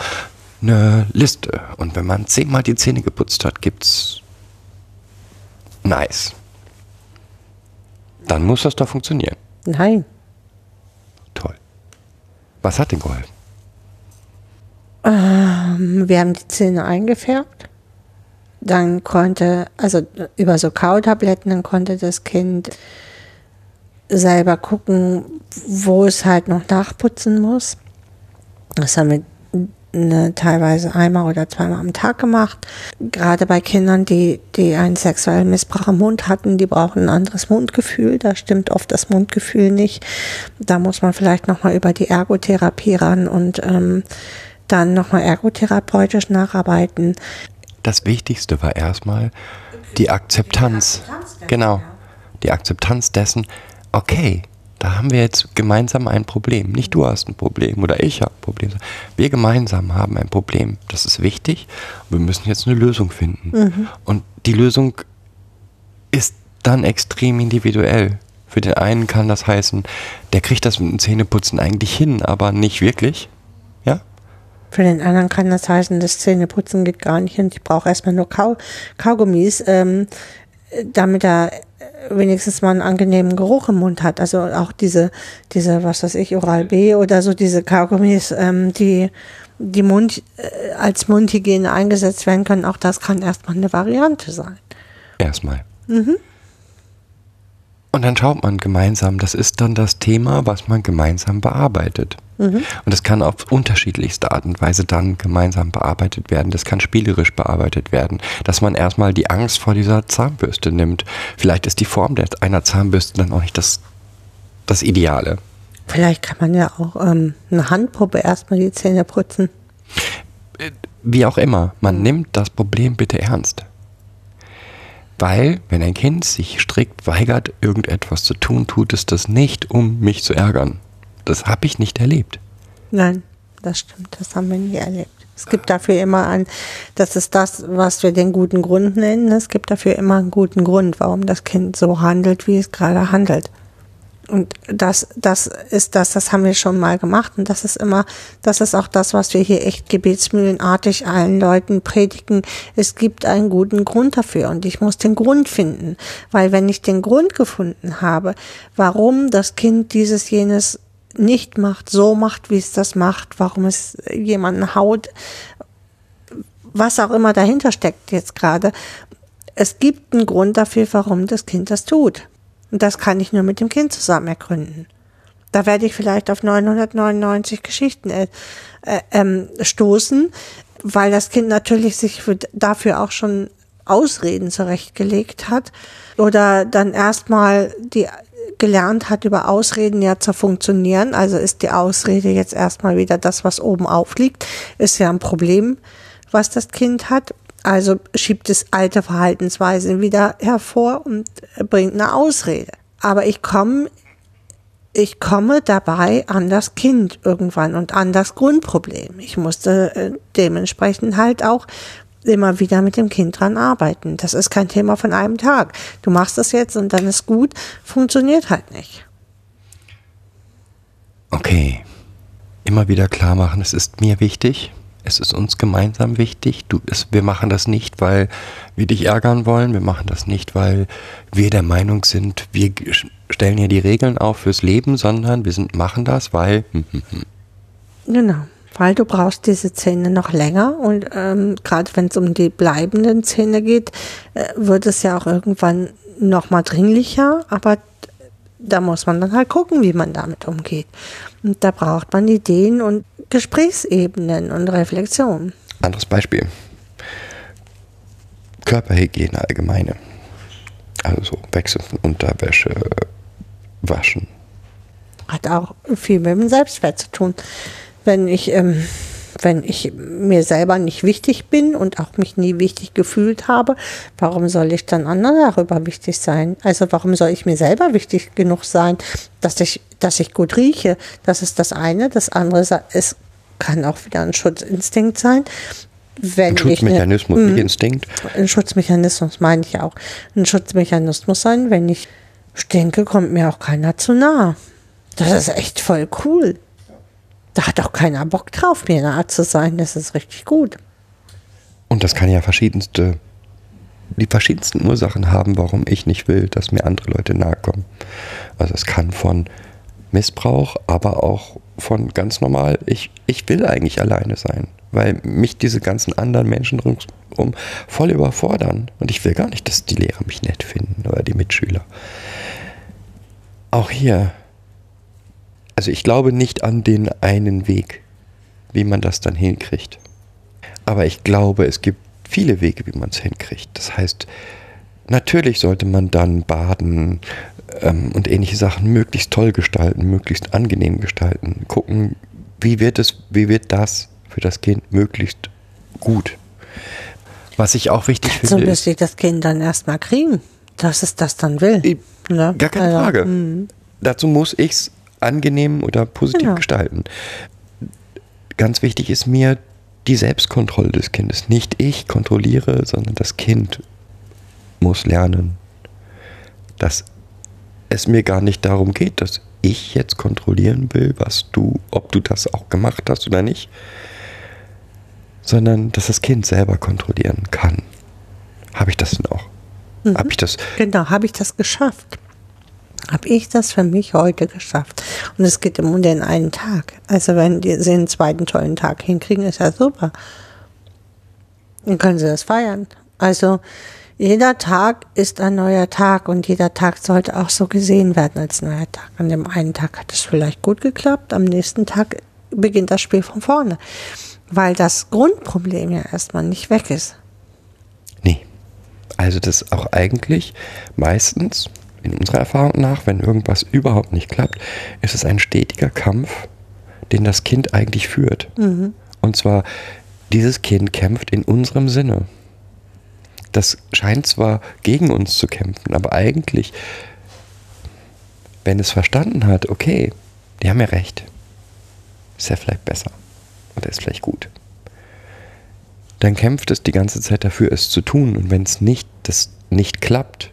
eine Liste. Und wenn man zehnmal die Zähne geputzt hat, gibt's nice. Dann muss das doch funktionieren. Nein. Toll. Was hat denn geholfen? Wir haben die Zähne eingefärbt. Dann konnte, also über so Kautabletten, dann konnte das Kind selber gucken, wo es halt noch nachputzen muss. Das haben wir ne, teilweise einmal oder zweimal am Tag gemacht. Gerade bei Kindern, die, die einen sexuellen Missbrauch im Mund hatten, die brauchen ein anderes Mundgefühl. Da stimmt oft das Mundgefühl nicht. Da muss man vielleicht nochmal über die Ergotherapie ran und ähm, dann nochmal ergotherapeutisch nacharbeiten. Das Wichtigste war erstmal die Akzeptanz. Genau. Die Akzeptanz dessen, okay, da haben wir jetzt gemeinsam ein Problem. Nicht du hast ein Problem oder ich habe ein Problem. Wir gemeinsam haben ein Problem. Das ist wichtig. Wir müssen jetzt eine Lösung finden. Und die Lösung ist dann extrem individuell. Für den einen kann das heißen, der kriegt das mit dem Zähneputzen eigentlich hin, aber nicht wirklich. Ja? Für den anderen kann das heißen, das Zähneputzen geht gar nicht und ich brauche erstmal nur Kau Kaugummis, ähm, damit er wenigstens mal einen angenehmen Geruch im Mund hat. Also auch diese, diese, was weiß ich, Oral B oder so, diese Kaugummis, ähm, die, die Mund, äh, als Mundhygiene eingesetzt werden können, auch das kann erstmal eine Variante sein. Erstmal. Und dann schaut man gemeinsam, das ist dann das Thema, was man gemeinsam bearbeitet. Und das kann auf unterschiedlichste Art und Weise dann gemeinsam bearbeitet werden. Das kann spielerisch bearbeitet werden, dass man erstmal die Angst vor dieser Zahnbürste nimmt. Vielleicht ist die Form der, einer Zahnbürste dann auch nicht das, das Ideale. Vielleicht kann man ja auch ähm, eine Handpuppe erstmal die Zähne putzen. Wie auch immer, man nimmt das Problem bitte ernst. Weil, wenn ein Kind sich strikt weigert, irgendetwas zu tun, tut es das nicht, um mich zu ärgern. Das habe ich nicht erlebt. Nein, das stimmt, das haben wir nie erlebt. Es gibt dafür immer ein, das ist das, was wir den guten Grund nennen. Es gibt dafür immer einen guten Grund, warum das Kind so handelt, wie es gerade handelt. Und das, das ist das, das haben wir schon mal gemacht. Und das ist immer, das ist auch das, was wir hier echt gebetsmühlenartig allen Leuten predigen. Es gibt einen guten Grund dafür. Und ich muss den Grund finden. Weil wenn ich den Grund gefunden habe, warum das Kind dieses, jenes nicht macht, so macht, wie es das macht, warum es jemanden haut, was auch immer dahinter steckt jetzt gerade. Es gibt einen Grund dafür, warum das Kind das tut. Und das kann ich nur mit dem Kind zusammen ergründen. Da werde ich vielleicht auf 999 Geschichten äh, äh, ähm, stoßen, weil das Kind natürlich sich für, dafür auch schon Ausreden zurechtgelegt hat oder dann erstmal die gelernt hat, über Ausreden ja zu funktionieren. Also ist die Ausrede jetzt erstmal wieder das, was oben aufliegt, ist ja ein Problem, was das Kind hat. Also schiebt es alte Verhaltensweisen wieder hervor und bringt eine Ausrede. Aber ich komme, ich komme dabei an das Kind irgendwann und an das Grundproblem. Ich musste äh, dementsprechend halt auch immer wieder mit dem Kind dran arbeiten. Das ist kein Thema von einem Tag. Du machst das jetzt und dann ist gut, funktioniert halt nicht. Okay. Immer wieder klar machen, es ist mir wichtig, es ist uns gemeinsam wichtig. Du, es, wir machen das nicht, weil wir dich ärgern wollen. Wir machen das nicht, weil wir der Meinung sind, wir stellen hier die Regeln auf fürs Leben, sondern wir sind, machen das, weil. hm, hm, hm. Genau, weil du brauchst diese Zähne noch länger und ähm, gerade wenn es um die bleibenden Zähne geht, äh, wird es ja auch irgendwann noch mal dringlicher, aber da muss man dann halt gucken, wie man damit umgeht. Und da braucht man Ideen und Gesprächsebenen und Reflexion. Anderes Beispiel. Körperhygiene allgemeine. Also so Wechsel von Unterwäsche, Waschen. Hat auch viel mit dem Selbstwert zu tun. Wenn ich, ähm, wenn ich mir selber nicht wichtig bin und auch mich nie wichtig gefühlt habe, warum soll ich dann anderen darüber wichtig sein? Also warum soll ich mir selber wichtig genug sein, dass ich, dass ich gut rieche? Das ist das eine. Das andere ist, kann auch wieder ein Schutzinstinkt sein. Wenn Ein ich eine- Schutzmechanismus, nicht Instinkt. ein Schutzmechanismus meine ich auch. Ein Schutzmechanismus sein, wenn ich stinke, kommt mir auch keiner zu nah. Das ist echt voll cool. Da hat auch keiner Bock drauf, mir nahe zu sein. Das ist richtig gut. Und das kann ja verschiedenste, die verschiedensten Ursachen haben, warum ich nicht will, dass mir andere Leute nahe kommen. Also es kann von Missbrauch, aber auch von ganz normal, ich, ich will eigentlich alleine sein, weil mich diese ganzen anderen Menschen rundum voll überfordern. Und ich will gar nicht, dass die Lehrer mich nett finden oder die Mitschüler. Auch hier, also ich glaube nicht an den einen Weg, wie man das dann hinkriegt. Aber ich glaube, es gibt viele Wege, wie man es hinkriegt. Das heißt, natürlich sollte man dann baden ähm, und ähnliche Sachen möglichst toll gestalten, möglichst angenehm gestalten. Gucken, wie wird es, wie wird das für das Kind möglichst gut. Was ich auch wichtig So finde, müsste ist, ich das Kind dann erstmal kriegen, dass es das dann will. Ich- Ne? gar keine Also, Frage. mm. Dazu muss ich es angenehm oder positiv Genau. gestalten. Ganz wichtig ist mir die Selbstkontrolle des Kindes. Nicht ich kontrolliere, sondern das Kind muss lernen, dass es mir gar nicht darum geht, dass ich jetzt kontrollieren will, was du, ob du das auch gemacht hast oder nicht, sondern dass das Kind selber kontrollieren kann. Habe ich das denn auch? Mhm. Habe ich das? Genau, habe ich das geschafft? Habe ich das für mich heute geschafft? Und es geht um den einen Tag. Also wenn sie einen zweiten tollen Tag hinkriegen, ist ja super. Dann können sie das feiern. Also jeder Tag ist ein neuer Tag und jeder Tag sollte auch so gesehen werden als neuer Tag. An dem einen Tag hat es vielleicht gut geklappt, am nächsten Tag beginnt das Spiel von vorne, weil das Grundproblem ja erstmal nicht weg ist. Nee. Also das auch eigentlich meistens, unserer Erfahrung nach, wenn irgendwas überhaupt nicht klappt, ist es ein stetiger Kampf, den das Kind eigentlich führt. Und zwar, dieses Kind kämpft in unserem Sinne. Das scheint zwar gegen uns zu kämpfen, aber eigentlich, wenn es verstanden hat, okay, die haben ja recht, ist ja vielleicht besser oder ist vielleicht gut, dann kämpft es die ganze Zeit dafür, es zu tun. Und wenn es nicht, das nicht klappt,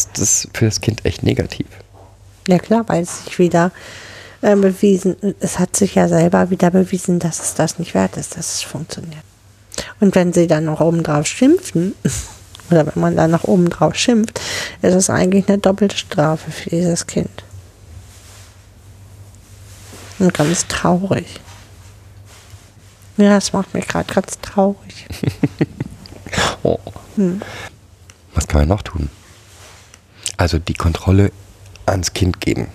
ist das für das Kind echt negativ. Ja klar, weil es sich wieder äh, bewiesen, es hat sich ja selber wieder bewiesen, dass es das nicht wert ist, dass es funktioniert. Und wenn sie dann noch oben drauf schimpfen, [laughs] oder wenn man dann noch oben drauf schimpft, ist es eigentlich eine doppelte Strafe für dieses Kind. Und ganz traurig. Ja, das macht mich gerade ganz traurig. [laughs] Oh. Was kann man noch tun? Also die Kontrolle ans Kind geben.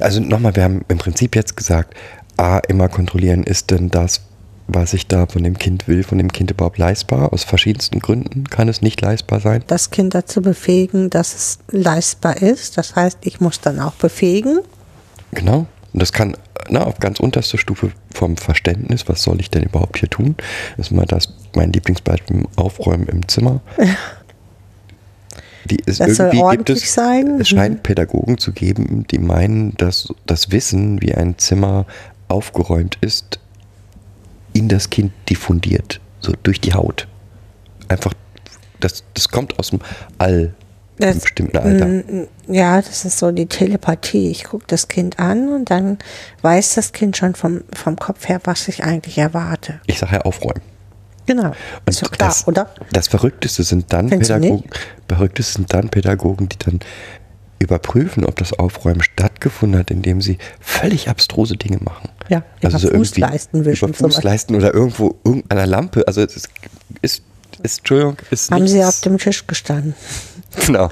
Also nochmal, wir haben im Prinzip jetzt gesagt, A, immer kontrollieren, ist denn das, was ich da von dem Kind will, von dem Kind überhaupt leistbar? Aus verschiedensten Gründen kann es nicht leistbar sein. Das Kind dazu befähigen, dass es leistbar ist. Das heißt, ich muss dann auch befähigen. Genau. Und das kann na, auf ganz unterster Stufe vom Verständnis, was soll ich denn überhaupt hier tun? ist mal das mein Lieblingsbeispiel, Aufräumen im Zimmer. [laughs] Wie es Das soll irgendwie gibt ordentlich es, sein. es scheint Pädagogen zu geben, die meinen, dass das Wissen, wie ein Zimmer aufgeräumt ist, in das Kind diffundiert, so durch die Haut. Einfach, das, das kommt aus dem All in einem Das- bestimmten Alter. Mm, Ja, das ist so die Telepathie. Ich gucke das Kind an und dann weiß das Kind schon vom, vom Kopf her, was ich eigentlich erwarte. Ich sage ja aufräumen. Genau. Und ist ja klar, das, oder? Das Verrückteste sind dann Findest Pädagogen, Verrückteste sind dann Pädagogen, die dann überprüfen, ob das Aufräumen stattgefunden hat, indem sie völlig abstruse Dinge machen. Ja, über Fußleisten wischen über. Fußleisten oder irgendwo irgendeiner Lampe. Also es ist, ist, ist Entschuldigung, ist Haben nichts, sie auf dem Tisch gestanden. Genau.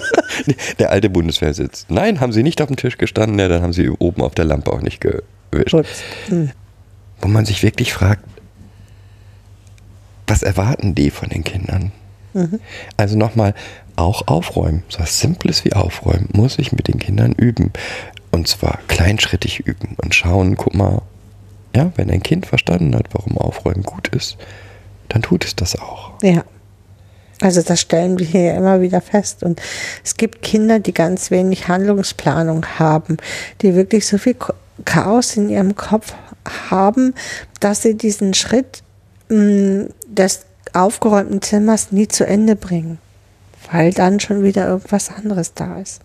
[laughs] der alte Bundeswehrsitz. Nein, haben sie nicht auf dem Tisch gestanden, ja, dann haben sie oben auf der Lampe auch nicht gewischt. Putzt. Hm. Wo man sich wirklich fragt, was erwarten die von den Kindern? Also nochmal, auch aufräumen, so was Simples wie aufräumen, muss ich mit den Kindern üben. Und zwar kleinschrittig üben und schauen, guck mal, ja, wenn ein Kind verstanden hat, warum Aufräumen gut ist, dann tut es das auch. Ja. Also das stellen wir hier immer wieder fest. Und es gibt Kinder, die ganz wenig Handlungsplanung haben, die wirklich so viel Chaos in ihrem Kopf haben, dass sie diesen Schritt mh, des aufgeräumten Zimmers nie zu Ende bringen, weil dann schon wieder irgendwas anderes da ist.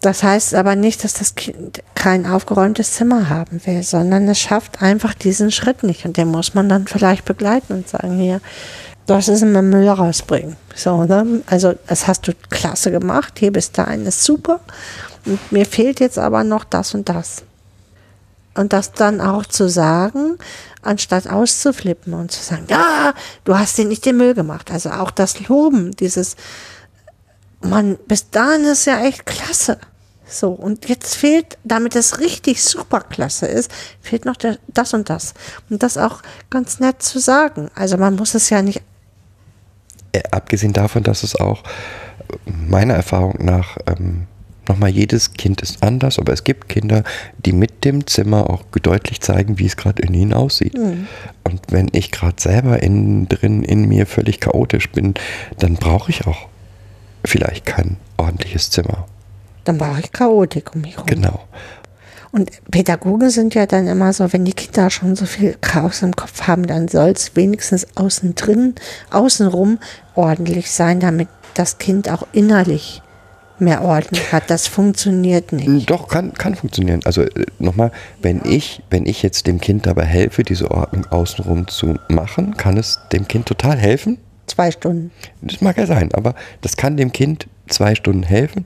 Das heißt aber nicht, dass das Kind kein aufgeräumtes Zimmer haben will, sondern es schafft einfach diesen Schritt nicht. Und den muss man dann vielleicht begleiten und sagen, hier, das ist immer Müll rausbringen. So, ne? Also, das hast du klasse gemacht, hier bis dahin ist super. Und mir fehlt jetzt aber noch das und das. Und das dann auch zu sagen, anstatt auszuflippen und zu sagen, ja, du hast dir nicht den Müll gemacht. Also auch das Loben, dieses, Mann, bis dahin ist ja echt klasse. So, und jetzt fehlt, damit es richtig super klasse ist, fehlt noch der, das und das. Und das auch ganz nett zu sagen. Also man muss es ja nicht, Äh, abgesehen davon, dass es auch meiner Erfahrung nach ähm, nochmal jedes Kind ist anders, aber es gibt Kinder, die mit dem Zimmer auch deutlich zeigen, wie es gerade in ihnen aussieht. Und wenn ich gerade selber innen drin in mir völlig chaotisch bin, dann brauche ich auch vielleicht kein ordentliches Zimmer. dann brauche ich Chaotik um mich herum. Genau. Und Pädagogen sind ja dann immer so, wenn die Kinder schon so viel Chaos im Kopf haben, dann soll es wenigstens außen drin, außenrum ordentlich sein, damit das Kind auch innerlich mehr Ordnung hat. Das funktioniert nicht. Doch, kann, kann funktionieren. Also äh, nochmal, wenn ich, wenn ich jetzt dem Kind dabei helfe, diese Ordnung außenrum zu machen, kann es dem Kind total helfen. Zwei Stunden. Das mag ja sein, aber das kann dem Kind zwei Stunden helfen.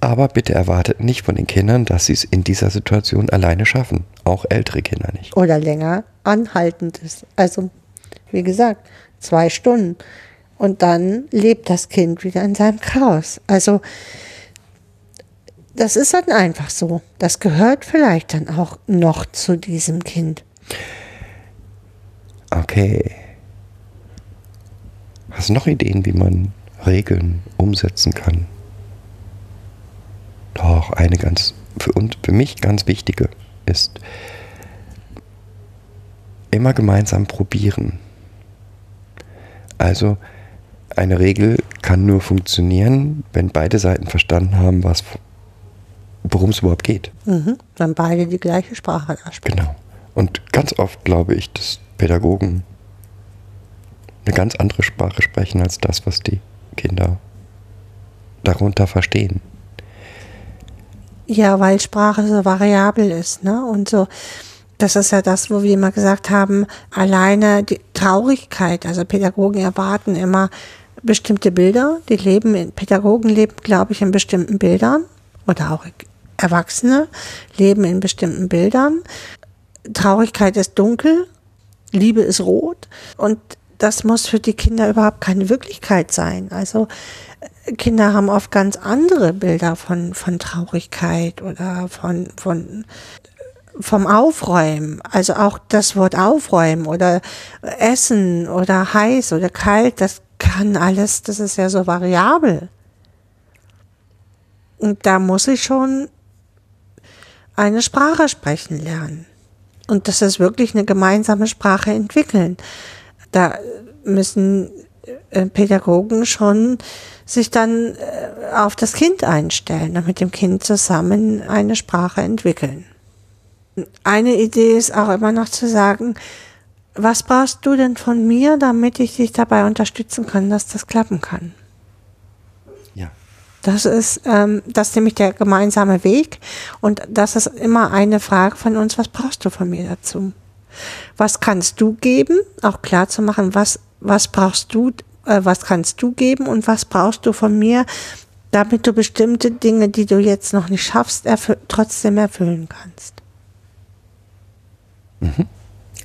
Aber bitte erwartet nicht von den Kindern, dass sie es in dieser Situation alleine schaffen. Auch ältere Kinder nicht. Oder länger anhaltend ist. Also, wie gesagt, zwei Stunden. Und dann lebt das Kind wieder in seinem Chaos. Also, das ist dann einfach so. Das gehört vielleicht dann auch noch zu diesem Kind. Okay. Hast du noch Ideen, wie man Regeln umsetzen kann? Doch, eine ganz, für uns, für mich ganz wichtige ist, immer gemeinsam probieren. Also, eine Regel kann nur funktionieren, wenn beide Seiten verstanden haben, was, worum es überhaupt geht. Mhm. Wenn beide die gleiche Sprache sprechen. Genau. Und ganz oft glaube ich, dass Pädagogen eine ganz andere Sprache sprechen als das, was die Kinder darunter verstehen. Ja, weil Sprache so variabel ist, ne? Und so, das ist ja das, wo wir immer gesagt haben, alleine die Traurigkeit, also Pädagogen erwarten immer bestimmte Bilder, die leben in, Pädagogen leben, glaube ich, in bestimmten Bildern oder auch Erwachsene leben in bestimmten Bildern. Traurigkeit ist dunkel, Liebe ist rot und das muss für die Kinder überhaupt keine Wirklichkeit sein. Also Kinder haben oft ganz andere Bilder von, von Traurigkeit oder von, von, vom Aufräumen. Also auch das Wort aufräumen oder essen oder heiß oder kalt, das kann alles, das ist ja so variabel. Und da muss ich schon eine Sprache sprechen lernen. Und das ist wirklich eine gemeinsame Sprache entwickeln. Da müssen äh, Pädagogen schon sich dann äh, auf das Kind einstellen und mit dem Kind zusammen eine Sprache entwickeln. Eine Idee ist auch immer noch zu sagen, was brauchst du denn von mir, damit ich dich dabei unterstützen kann, dass das klappen kann? Ja. Das ist, ähm, das ist nämlich der gemeinsame Weg und das ist immer eine Frage von uns, was brauchst du von mir dazu? Was kannst du geben? Auch klar zu machen, was, was brauchst du, äh, was kannst du geben und was brauchst du von mir, damit du bestimmte Dinge, die du jetzt noch nicht schaffst, erfü trotzdem erfüllen kannst. Mhm.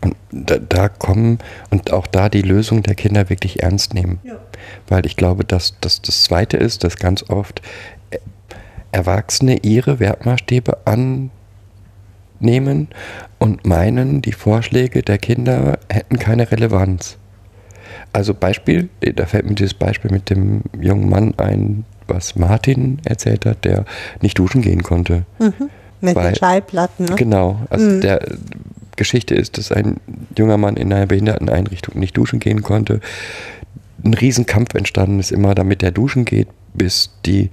Und da, da, kommen und auch da die Lösung der Kinder wirklich ernst nehmen. Ja. Weil ich glaube, dass, dass das Zweite ist, dass ganz oft Erwachsene ihre Wertmaßstäbe annehmen und meinen, die Vorschläge der Kinder hätten keine Relevanz. Also Beispiel, da fällt mir dieses Beispiel mit dem jungen Mann ein, was Martin erzählt hat, der nicht duschen gehen konnte. Mhm. Mit Weil, den Schallplatten. Ne? Genau, also mhm. der Geschichte ist, dass ein junger Mann in einer Behinderteneinrichtung nicht duschen gehen konnte. Ein Riesenkampf entstanden ist immer, damit er duschen geht, bis die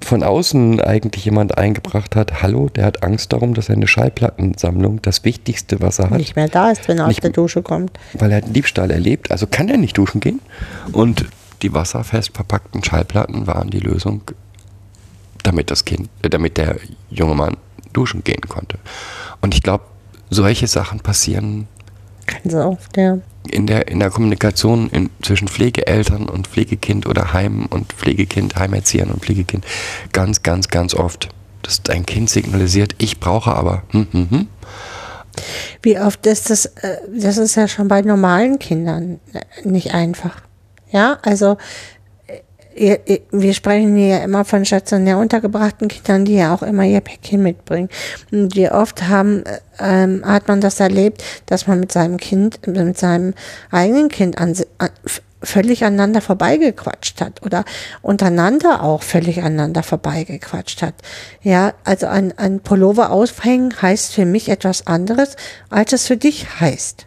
von außen eigentlich jemand eingebracht hat, hallo, der hat Angst darum, dass seine Schallplattensammlung, das Wichtigste, was er hat, nicht mehr da ist, wenn er aus der Dusche kommt. Weil er Diebstahl erlebt, also kann er nicht duschen gehen. Und die wasserfest verpackten Schallplatten waren die Lösung, damit das Kind, äh, damit der junge Mann duschen gehen konnte. Und ich glaube, solche Sachen passieren ganz oft, ja. In der, in der Kommunikation in, zwischen Pflegeeltern und Pflegekind oder Heim und Pflegekind, Heimerziehern und Pflegekind ganz, ganz, ganz oft. Dass dein Kind signalisiert, ich brauche aber. Hm, hm, hm. Wie oft ist das, äh, das ist ja schon bei normalen Kindern äh, nicht einfach. Ja, also wir sprechen hier ja immer von stationär untergebrachten Kindern, die ja auch immer ihr Päckchen mitbringen. Und wie oft haben, ähm, hat man das erlebt, dass man mit seinem Kind, mit seinem eigenen Kind an, an, völlig aneinander vorbeigequatscht hat oder untereinander auch völlig aneinander vorbeigequatscht hat. Ja, also ein, ein Pullover aufhängen heißt für mich etwas anderes, als es für dich heißt.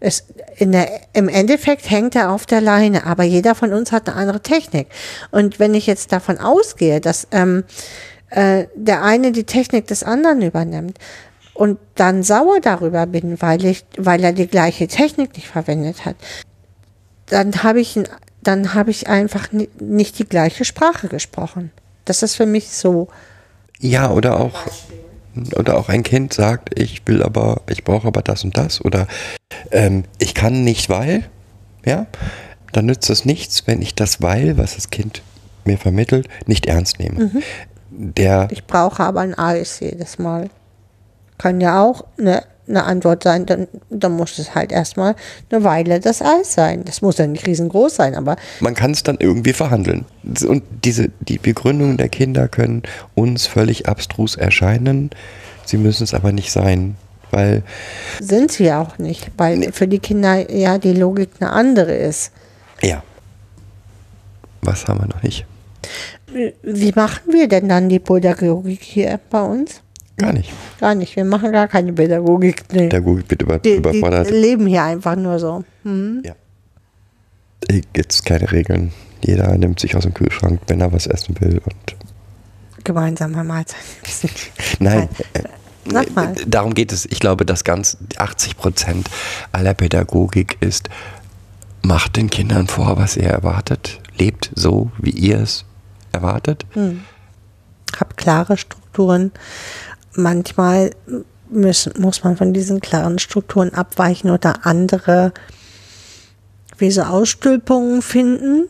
Es, in der, Im Endeffekt hängt er auf der Leine, aber jeder von uns hat eine andere Technik. Und wenn ich jetzt davon ausgehe, dass ähm, äh, der eine die Technik des anderen übernimmt und dann sauer darüber bin, weil ich, weil er die gleiche Technik nicht verwendet hat, dann habe ich, dann habe ich einfach ni- nicht die gleiche Sprache gesprochen. Das ist für mich so. Ja, oder auch, oder auch ein Kind sagt, ich will aber, ich brauche aber das und das oder ähm, ich kann nicht, weil, ja, dann nützt es nichts, wenn ich das weil, was das Kind mir vermittelt, nicht ernst nehme. Der, Ich brauche aber ein Eis jedes Mal. Kann ja auch eine, eine Antwort sein. Dann, dann muss es halt erstmal eine Weile das Eis sein. Das muss ja nicht riesengroß sein, aber man kann es dann irgendwie verhandeln. Und diese, die Begründungen der Kinder können uns völlig abstrus erscheinen. Sie müssen es aber nicht sein, weil sind sie auch nicht, weil für die Kinder ja die Logik eine andere ist. Ja. Was haben wir noch nicht? Wie machen wir denn dann die Pädagogik hier bei uns? Gar nicht. Gar nicht. Wir machen gar keine Pädagogik. Nee. Google wird über, Die, die überfordert. leben hier einfach nur so. Hm? Ja. Hier gibt es keine Regeln. Jeder nimmt sich aus dem Kühlschrank, wenn er was essen will. Und Gemeinsame Mahlzeit. [laughs] Nein. Sag mal. äh, Darum geht es. Ich glaube, dass ganz 80 Prozent aller Pädagogik ist, macht den Kindern vor, was ihr erwartet. Lebt so, wie ihr es erwartet. Hab klare Strukturen. Manchmal müssen, muss man von diesen klaren Strukturen abweichen oder andere wie so Ausstülpungen finden.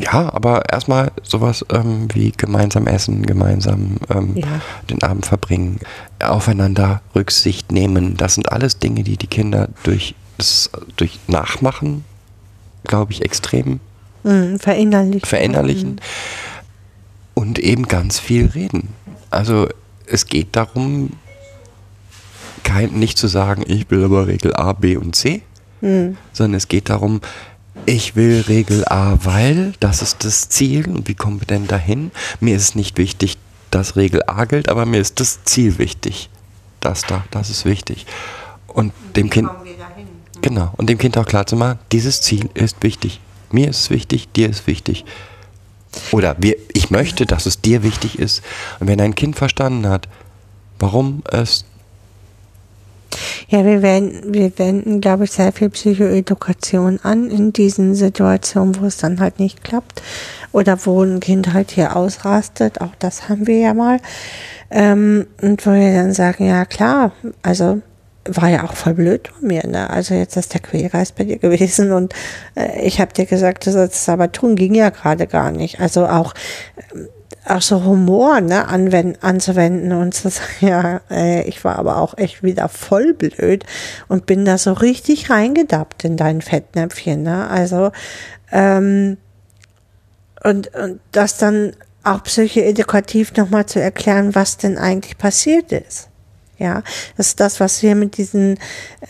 Ja, aber erstmal sowas ähm, wie gemeinsam essen, gemeinsam ähm, Ja. den Abend verbringen, aufeinander Rücksicht nehmen. Das sind alles Dinge, die die Kinder durch, das, durch Nachmachen, glaube ich, extrem Hm, verinnerlichen. verinnerlichen und eben ganz viel reden. Also es geht darum, kein, nicht zu sagen, ich will aber Regel A, B und C, sondern es geht darum, ich will Regel A, weil das ist das Ziel und wie kommen wir denn dahin? Mir ist nicht wichtig, dass Regel A gilt, aber mir ist das Ziel wichtig. Das da, das ist wichtig. Und dem Kind Genau, und dem Kind auch klar zu machen, dieses Ziel ist wichtig. Mir ist es wichtig, dir ist wichtig. Oder wir, ich möchte, dass es dir wichtig ist. Und wenn ein Kind verstanden hat, warum es Ja, wir wenden, wir wenden, glaube ich, sehr viel Psychoedukation an in diesen Situationen, wo es dann halt nicht klappt. Oder wo ein Kind halt hier ausrastet, auch das haben wir ja mal. Ähm, und wo wir dann sagen, ja klar, also war ja auch voll blöd von mir, ne? Also jetzt ist der Quälgeist bei dir gewesen und äh, ich habe dir gesagt, du sollst es aber tun, ging ja gerade gar nicht. Also auch auch so Humor ne, anwenden, anzuwenden und zu sagen, [laughs] ja, äh, ich war aber auch echt wieder voll blöd und bin da so richtig reingedappt in dein Fettnäpfchen. Ne? Also, ähm, und, und das dann auch psychoedukativ nochmal zu erklären, was denn eigentlich passiert ist. Ja, das ist das, was wir mit diesen,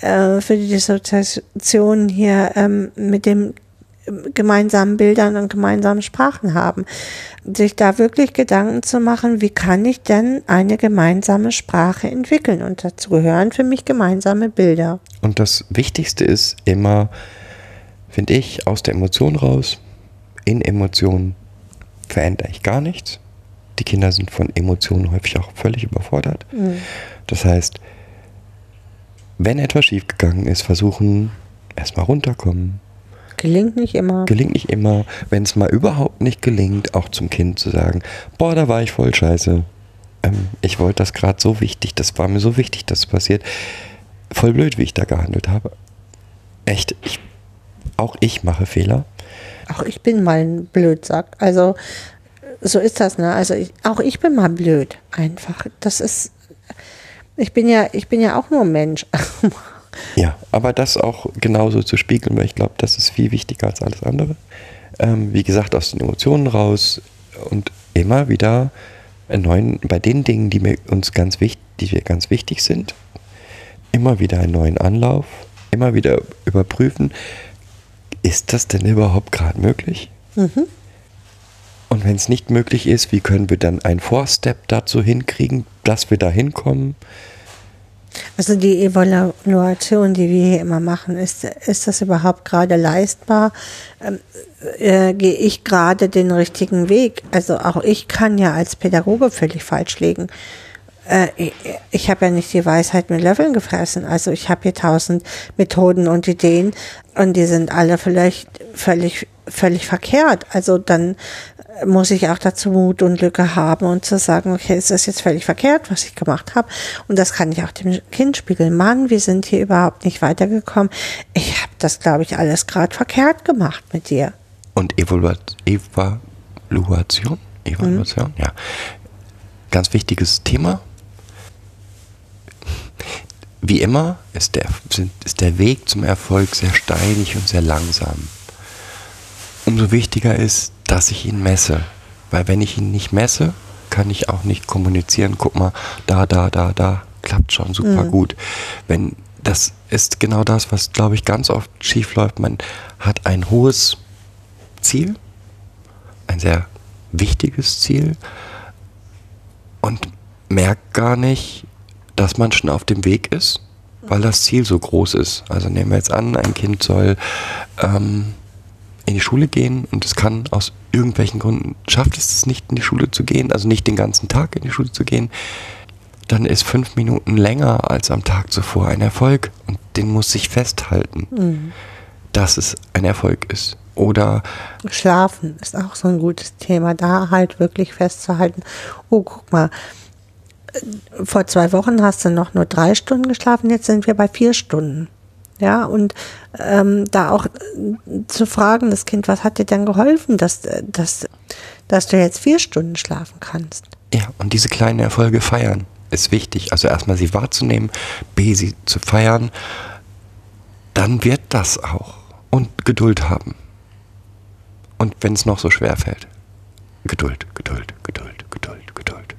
äh, für die Dissoziation hier ähm, mit dem gemeinsamen Bildern und gemeinsamen Sprachen haben. Sich da wirklich Gedanken zu machen, wie kann ich denn eine gemeinsame Sprache entwickeln? Und dazu gehören für mich gemeinsame Bilder. Und das Wichtigste ist immer, finde ich, aus der Emotion raus. In Emotionen verändere ich gar nichts. Die Kinder sind von Emotionen häufig auch völlig überfordert. Das heißt, wenn etwas schiefgegangen ist, versuchen erstmal runterkommen. Gelingt nicht immer. Gelingt nicht immer. Wenn es mal überhaupt nicht gelingt, auch zum Kind zu sagen, boah, da war ich voll scheiße. Ähm, ich wollte das gerade so wichtig, das war mir so wichtig, dass es passiert. Voll blöd, wie ich da gehandelt habe. Echt, ich, auch ich mache Fehler. Auch ich bin mal ein Blödsack. Also so ist das, ne? Also ich, auch ich bin mal blöd. Einfach. Das ist. Ich bin ja, ich bin ja auch nur Mensch. [laughs] Ja, aber das auch genauso zu spiegeln, weil ich glaube, das ist viel wichtiger als alles andere. Ähm, wie gesagt, aus den Emotionen raus und immer wieder einen neuen, bei den Dingen, die mir uns ganz wichtig, die wir ganz wichtig sind, immer wieder einen neuen Anlauf, immer wieder überprüfen, ist das denn überhaupt gerade möglich? Und wenn es nicht möglich ist, wie können wir dann einen Vorstep dazu hinkriegen, dass wir da hinkommen? Also die Evaluation, die wir hier immer machen, ist, ist das überhaupt gerade leistbar? Ähm, äh, gehe ich gerade den richtigen Weg? Also auch ich kann ja als Pädagoge völlig falsch liegen. Äh, ich, ich habe ja nicht die Weisheit mit Löffeln gefressen. Also ich habe hier tausend Methoden und Ideen und die sind alle vielleicht völlig völlig verkehrt. Also dann muss ich auch dazu Mut und Lücke haben und zu sagen, okay, ist das jetzt völlig verkehrt, was ich gemacht habe? Und das kann ich auch dem Kind spiegeln. Mann, wir sind hier überhaupt nicht weitergekommen. Ich habe das, glaube ich, alles gerade verkehrt gemacht mit dir. Und Evaluat Evaluation? Evaluation, mhm. ja. Ganz wichtiges Thema. Wie immer ist der, ist der Weg zum Erfolg sehr steinig und sehr langsam umso wichtiger ist, dass ich ihn messe. Weil wenn ich ihn nicht messe, kann ich auch nicht kommunizieren. Guck mal, da, da, da, da, klappt schon super mhm. gut. Wenn das ist genau das, was glaube ich ganz oft schief läuft. Man hat ein hohes Ziel, ein sehr wichtiges Ziel und merkt gar nicht, dass man schon auf dem Weg ist, weil das Ziel so groß ist. Also nehmen wir jetzt an, ein Kind soll ähm, in die Schule gehen und es kann aus irgendwelchen Gründen, schafft es es nicht in die Schule zu gehen, also nicht den ganzen Tag in die Schule zu gehen, dann ist fünf Minuten länger als am Tag zuvor ein Erfolg und den muss sich festhalten, mhm. dass es ein Erfolg ist. Oder Schlafen ist auch so ein gutes Thema, da halt wirklich festzuhalten. Oh, guck mal, vor zwei Wochen hast du noch nur drei Stunden geschlafen, jetzt sind wir bei vier Stunden. Ja, und ähm, da auch äh, zu fragen, das Kind, was hat dir denn geholfen, dass, dass, dass du jetzt vier Stunden schlafen kannst? Ja, und diese kleinen Erfolge feiern ist wichtig. Also erstmal sie wahrzunehmen, B, sie zu feiern, dann wird das auch. Und Geduld haben. Und wenn es noch so schwer fällt, Geduld, Geduld, Geduld, Geduld, Geduld.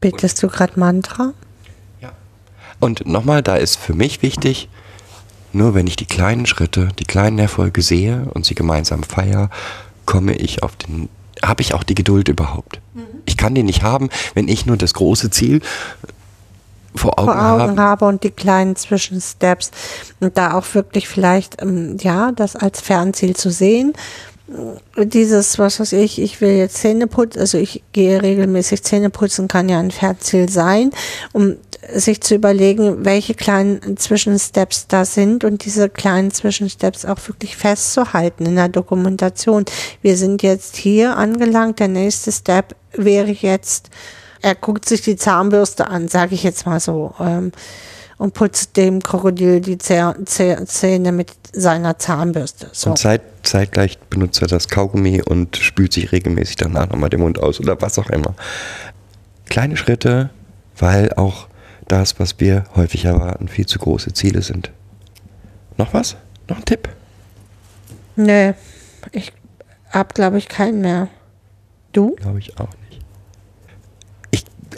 Betest du gerade Mantra? Ja. Und nochmal, da ist für mich wichtig, nur wenn ich die kleinen Schritte, die kleinen Erfolge sehe und sie gemeinsam feiere, komme ich auf den, habe ich auch die Geduld überhaupt. Mhm. Ich kann die nicht haben, wenn ich nur das große Ziel vor Augen, vor Augen habe. habe. und die kleinen Zwischensteps und da auch wirklich vielleicht ähm, ja das als Fernziel zu sehen dieses, was weiß ich, ich will jetzt Zähne putzen, also ich gehe regelmäßig Zähne putzen, kann ja ein Fernziel sein, um sich zu überlegen, welche kleinen Zwischensteps da sind und diese kleinen Zwischensteps auch wirklich festzuhalten in der Dokumentation. Wir sind jetzt hier angelangt, der nächste Step wäre jetzt, er guckt sich die Zahnbürste an, sage ich jetzt mal so. Ähm, und putzt dem Krokodil die Zähne mit seiner Zahnbürste. So. Und zeit, zeitgleich benutzt er das Kaugummi und spült sich regelmäßig danach nochmal den Mund aus oder was auch immer. Kleine Schritte, weil auch das, was wir häufig erwarten, viel zu große Ziele sind. Noch was? Noch ein Tipp? Nee, ich hab, glaube ich, keinen mehr. Du? Glaube ich auch nicht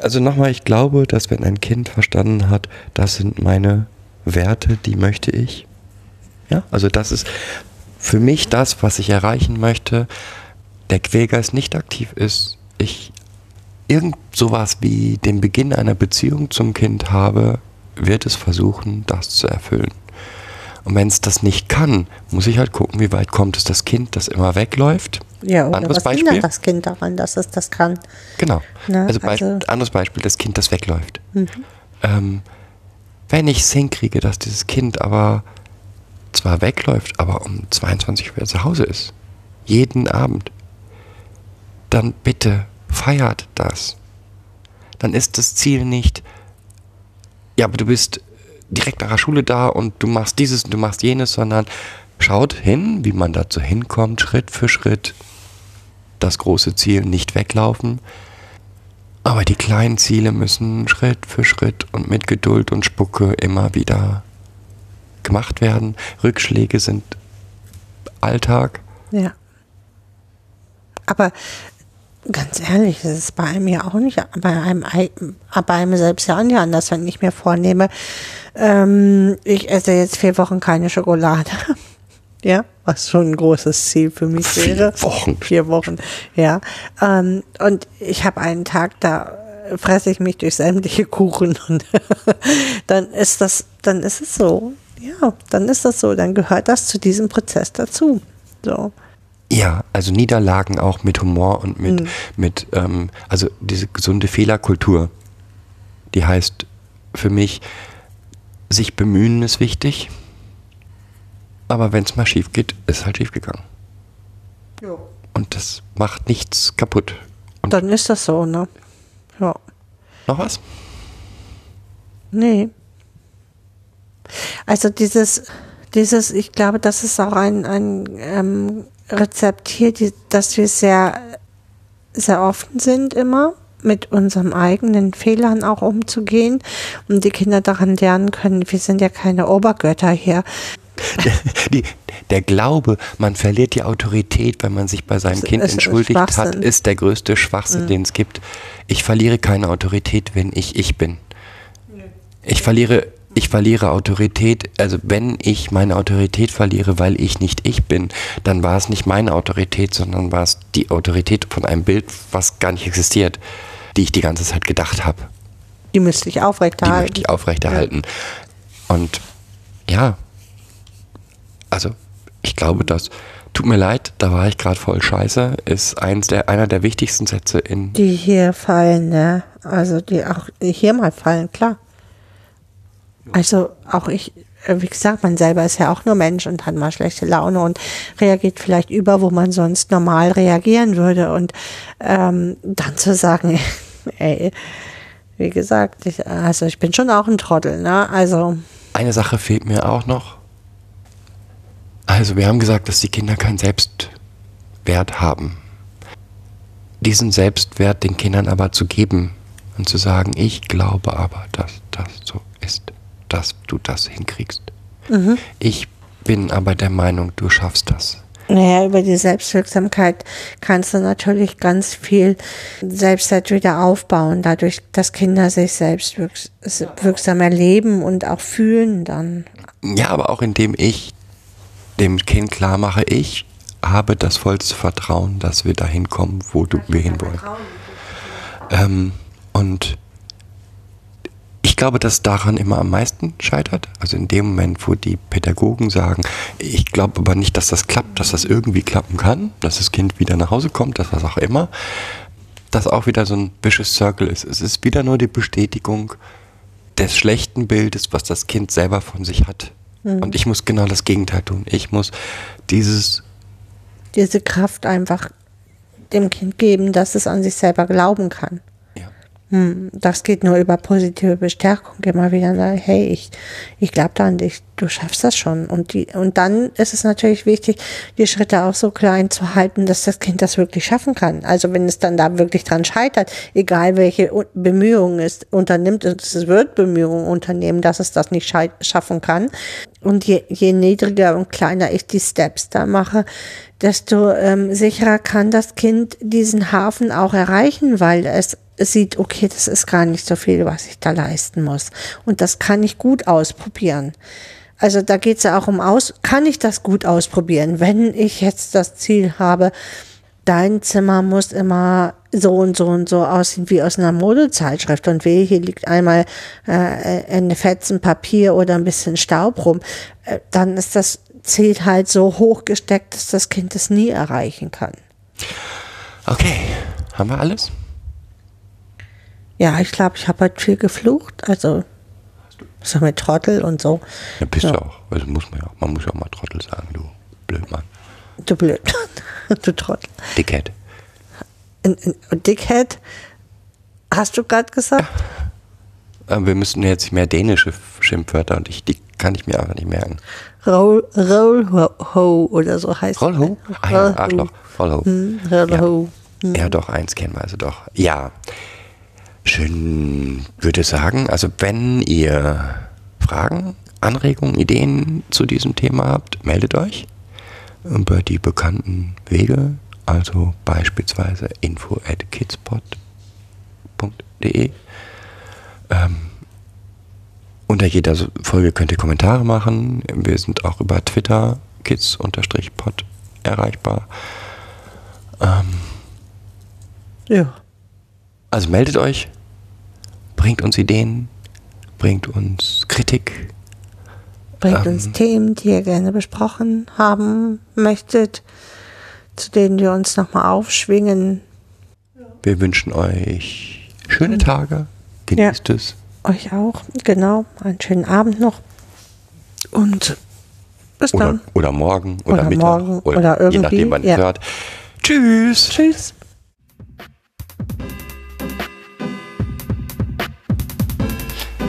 also nochmal, ich glaube, dass wenn ein Kind verstanden hat, das sind meine Werte, die möchte ich. Ja, also das ist für mich das, was ich erreichen möchte. Der Quälgeist nicht aktiv ist, ich irgend sowas wie den Beginn einer Beziehung zum Kind habe, wird es versuchen, das zu erfüllen. Und wenn es das nicht kann, muss ich halt gucken, wie weit kommt es das Kind, das immer wegläuft. Ja, oder anderes was Beispiel. hindert das Kind daran, dass es das kann? Genau. Ne? Also, also anderes Beispiel, das Kind, das wegläuft. Mhm. Ähm, wenn ich es hinkriege, dass dieses Kind aber zwar wegläuft, aber um 22 Uhr zu Hause ist, jeden Abend, dann bitte feiert das. Dann ist das Ziel nicht, ja, aber du bist direkt nach der Schule da und du machst dieses und du machst jenes, sondern schaut hin, wie man dazu hinkommt, Schritt für Schritt. Das große Ziel nicht weglaufen. Aber die kleinen Ziele müssen Schritt für Schritt und mit Geduld und Spucke immer wieder gemacht werden. Rückschläge sind Alltag. Ja. Aber Ganz ehrlich, das ist bei einem ja auch nicht, bei einem, bei einem selbst ja nicht anders, wenn ich mir vornehme, ähm, ich esse jetzt vier Wochen keine Schokolade. Ja, was schon ein großes Ziel für mich wäre. Vier Wochen. Vier Wochen, ja. Ähm, und ich habe einen Tag, da fresse ich mich durch sämtliche Kuchen [laughs] und dann ist das, dann ist es so. Ja, dann ist das so. Dann gehört das zu diesem Prozess dazu. So. Ja, also Niederlagen auch mit Humor und mit, mit ähm, also diese gesunde Fehlerkultur, die heißt für mich, sich bemühen ist wichtig, aber wenn es mal schief geht, ist halt schief gegangen. Und das macht nichts kaputt. Und Dann ist das so, ne? Ja. noch was? Nee. Also dieses, dieses, ich glaube, das ist auch ein, ein ähm, Rezept hier, die, dass wir sehr, sehr offen sind immer mit unseren eigenen Fehlern auch umzugehen und die Kinder daran lernen können, wir sind ja keine Obergötter hier. [laughs] Die, der Glaube, man verliert die Autorität, wenn man sich bei seinem Kind entschuldigt hat, ist der größte Schwachsinn, den es gibt. Ich verliere keine Autorität, wenn ich ich bin. Ich verliere, ich verliere Autorität, also wenn ich meine Autorität verliere, weil ich nicht ich bin, dann war es nicht meine Autorität, sondern war es die Autorität von einem Bild, was gar nicht existiert, die ich die ganze Zeit gedacht habe. Die müsste ich Die aufrechterhalten. möchte ich aufrechterhalten. Und ja, also ich glaube, dass tut mir leid, da war ich gerade voll scheiße, ist eins der, einer der wichtigsten Sätze in Die hier fallen, ne? Also die auch hier mal fallen, klar. Also auch ich, äh, wie gesagt, man selber ist ja auch nur Mensch und hat mal schlechte Laune und reagiert vielleicht über, wo man sonst normal reagieren würde. Und ähm, dann zu sagen, [laughs] ey, wie gesagt, ich, also ich bin schon auch ein Trottel, ne? Also Eine Sache fehlt mir auch noch. Also wir haben gesagt, dass die Kinder keinen Selbstwert haben. Diesen Selbstwert den Kindern aber zu geben und zu sagen, ich glaube aber, dass das so ist, dass du das hinkriegst. Ich bin aber der Meinung, du schaffst das. Naja, über die Selbstwirksamkeit kannst du natürlich ganz viel Selbstwert wieder aufbauen, dadurch, dass Kinder sich selbst wirks wirksam erleben und auch fühlen dann. Ja, aber auch indem ich dem Kind klar mache, ich habe das vollste Vertrauen, dass wir dahin kommen, wo du, wir hinwollen. Ähm, und ich glaube, dass daran immer am meisten scheitert. Also in dem Moment, wo die Pädagogen sagen, ich glaube aber nicht, dass das klappt, dass das irgendwie klappen kann, dass das Kind wieder nach Hause kommt, dass was auch immer, dass auch wieder so ein vicious Circle ist. Es ist wieder nur die Bestätigung des schlechten Bildes, was das Kind selber von sich hat. Und ich muss genau das Gegenteil tun. Ich muss dieses Diese Kraft einfach dem Kind geben, dass es an sich selber glauben kann. Hm, das geht nur über positive Bestärkung. Immer wieder hey, ich, ich glaube da an dich, du schaffst das schon. Und, die, und dann ist es natürlich wichtig, die Schritte auch so klein zu halten, dass das Kind das wirklich schaffen kann. Also wenn es dann da wirklich dran scheitert, egal welche Bemühungen es unternimmt, es wird Bemühungen unternehmen, dass es das nicht schaffen kann. Und je, je niedriger und kleiner ich die Steps da mache, desto ähm, sicherer kann das Kind diesen Hafen auch erreichen, weil es sieht, okay, das ist gar nicht so viel, was ich da leisten muss. Und das kann ich gut ausprobieren. Also da geht es ja auch um aus, kann ich das gut ausprobieren, wenn ich jetzt das Ziel habe, dein Zimmer muss immer so und so und so aussehen wie aus einer Modezeitschrift und wehe, hier liegt einmal äh, eine Fetzen Papier oder ein bisschen Staub rum, äh, dann ist das Ziel halt so hoch gesteckt, dass das Kind es nie erreichen kann. Okay, haben wir alles? Ja, ich glaube, ich habe halt viel geflucht, also so mit Trottel und so. Ja, bist Ja. du auch. Also muss man ja, man muss ja auch mal Trottel sagen, du Blödmann. Du blöd, [laughs] du Trottel. Dickhead. Dickhead, hast du gerade gesagt? Äh, wir müssen jetzt mehr dänische Schimpfwörter und ich, die kann ich mir einfach nicht merken. Roll, ho, oder so heißt Rollho? Ah ja, Arschloch. Rollho. Hm, roll Ja. ho. Ja, doch, eins kennen wir also doch. Ja. Schön, würde sagen, also wenn ihr Fragen, Anregungen, Ideen zu diesem Thema habt, meldet euch über die bekannten Wege, also beispielsweise info at kidspot.de. Ähm, unter jeder Folge könnt ihr Kommentare machen. Wir sind auch über Twitter kids-pod erreichbar. Ja. Also meldet euch, bringt uns Ideen, bringt uns Kritik. Bringt Ähm. uns Themen, die ihr gerne besprochen haben möchtet, zu denen wir uns nochmal aufschwingen. Wir wünschen euch schöne Tage. Genießt es. Euch auch, genau. Einen schönen Abend noch. Und bis Oder, dann. oder morgen oder, Oder Mittag. morgen oder je irgendwie, nachdem, wann ja. hört. Tschüss. Tschüss.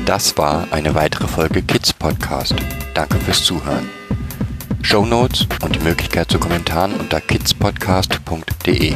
Das war eine weitere Folge Kids Podcast. Danke fürs Zuhören. Shownotes und die Möglichkeit zu Kommentaren unter kidspodcast.de.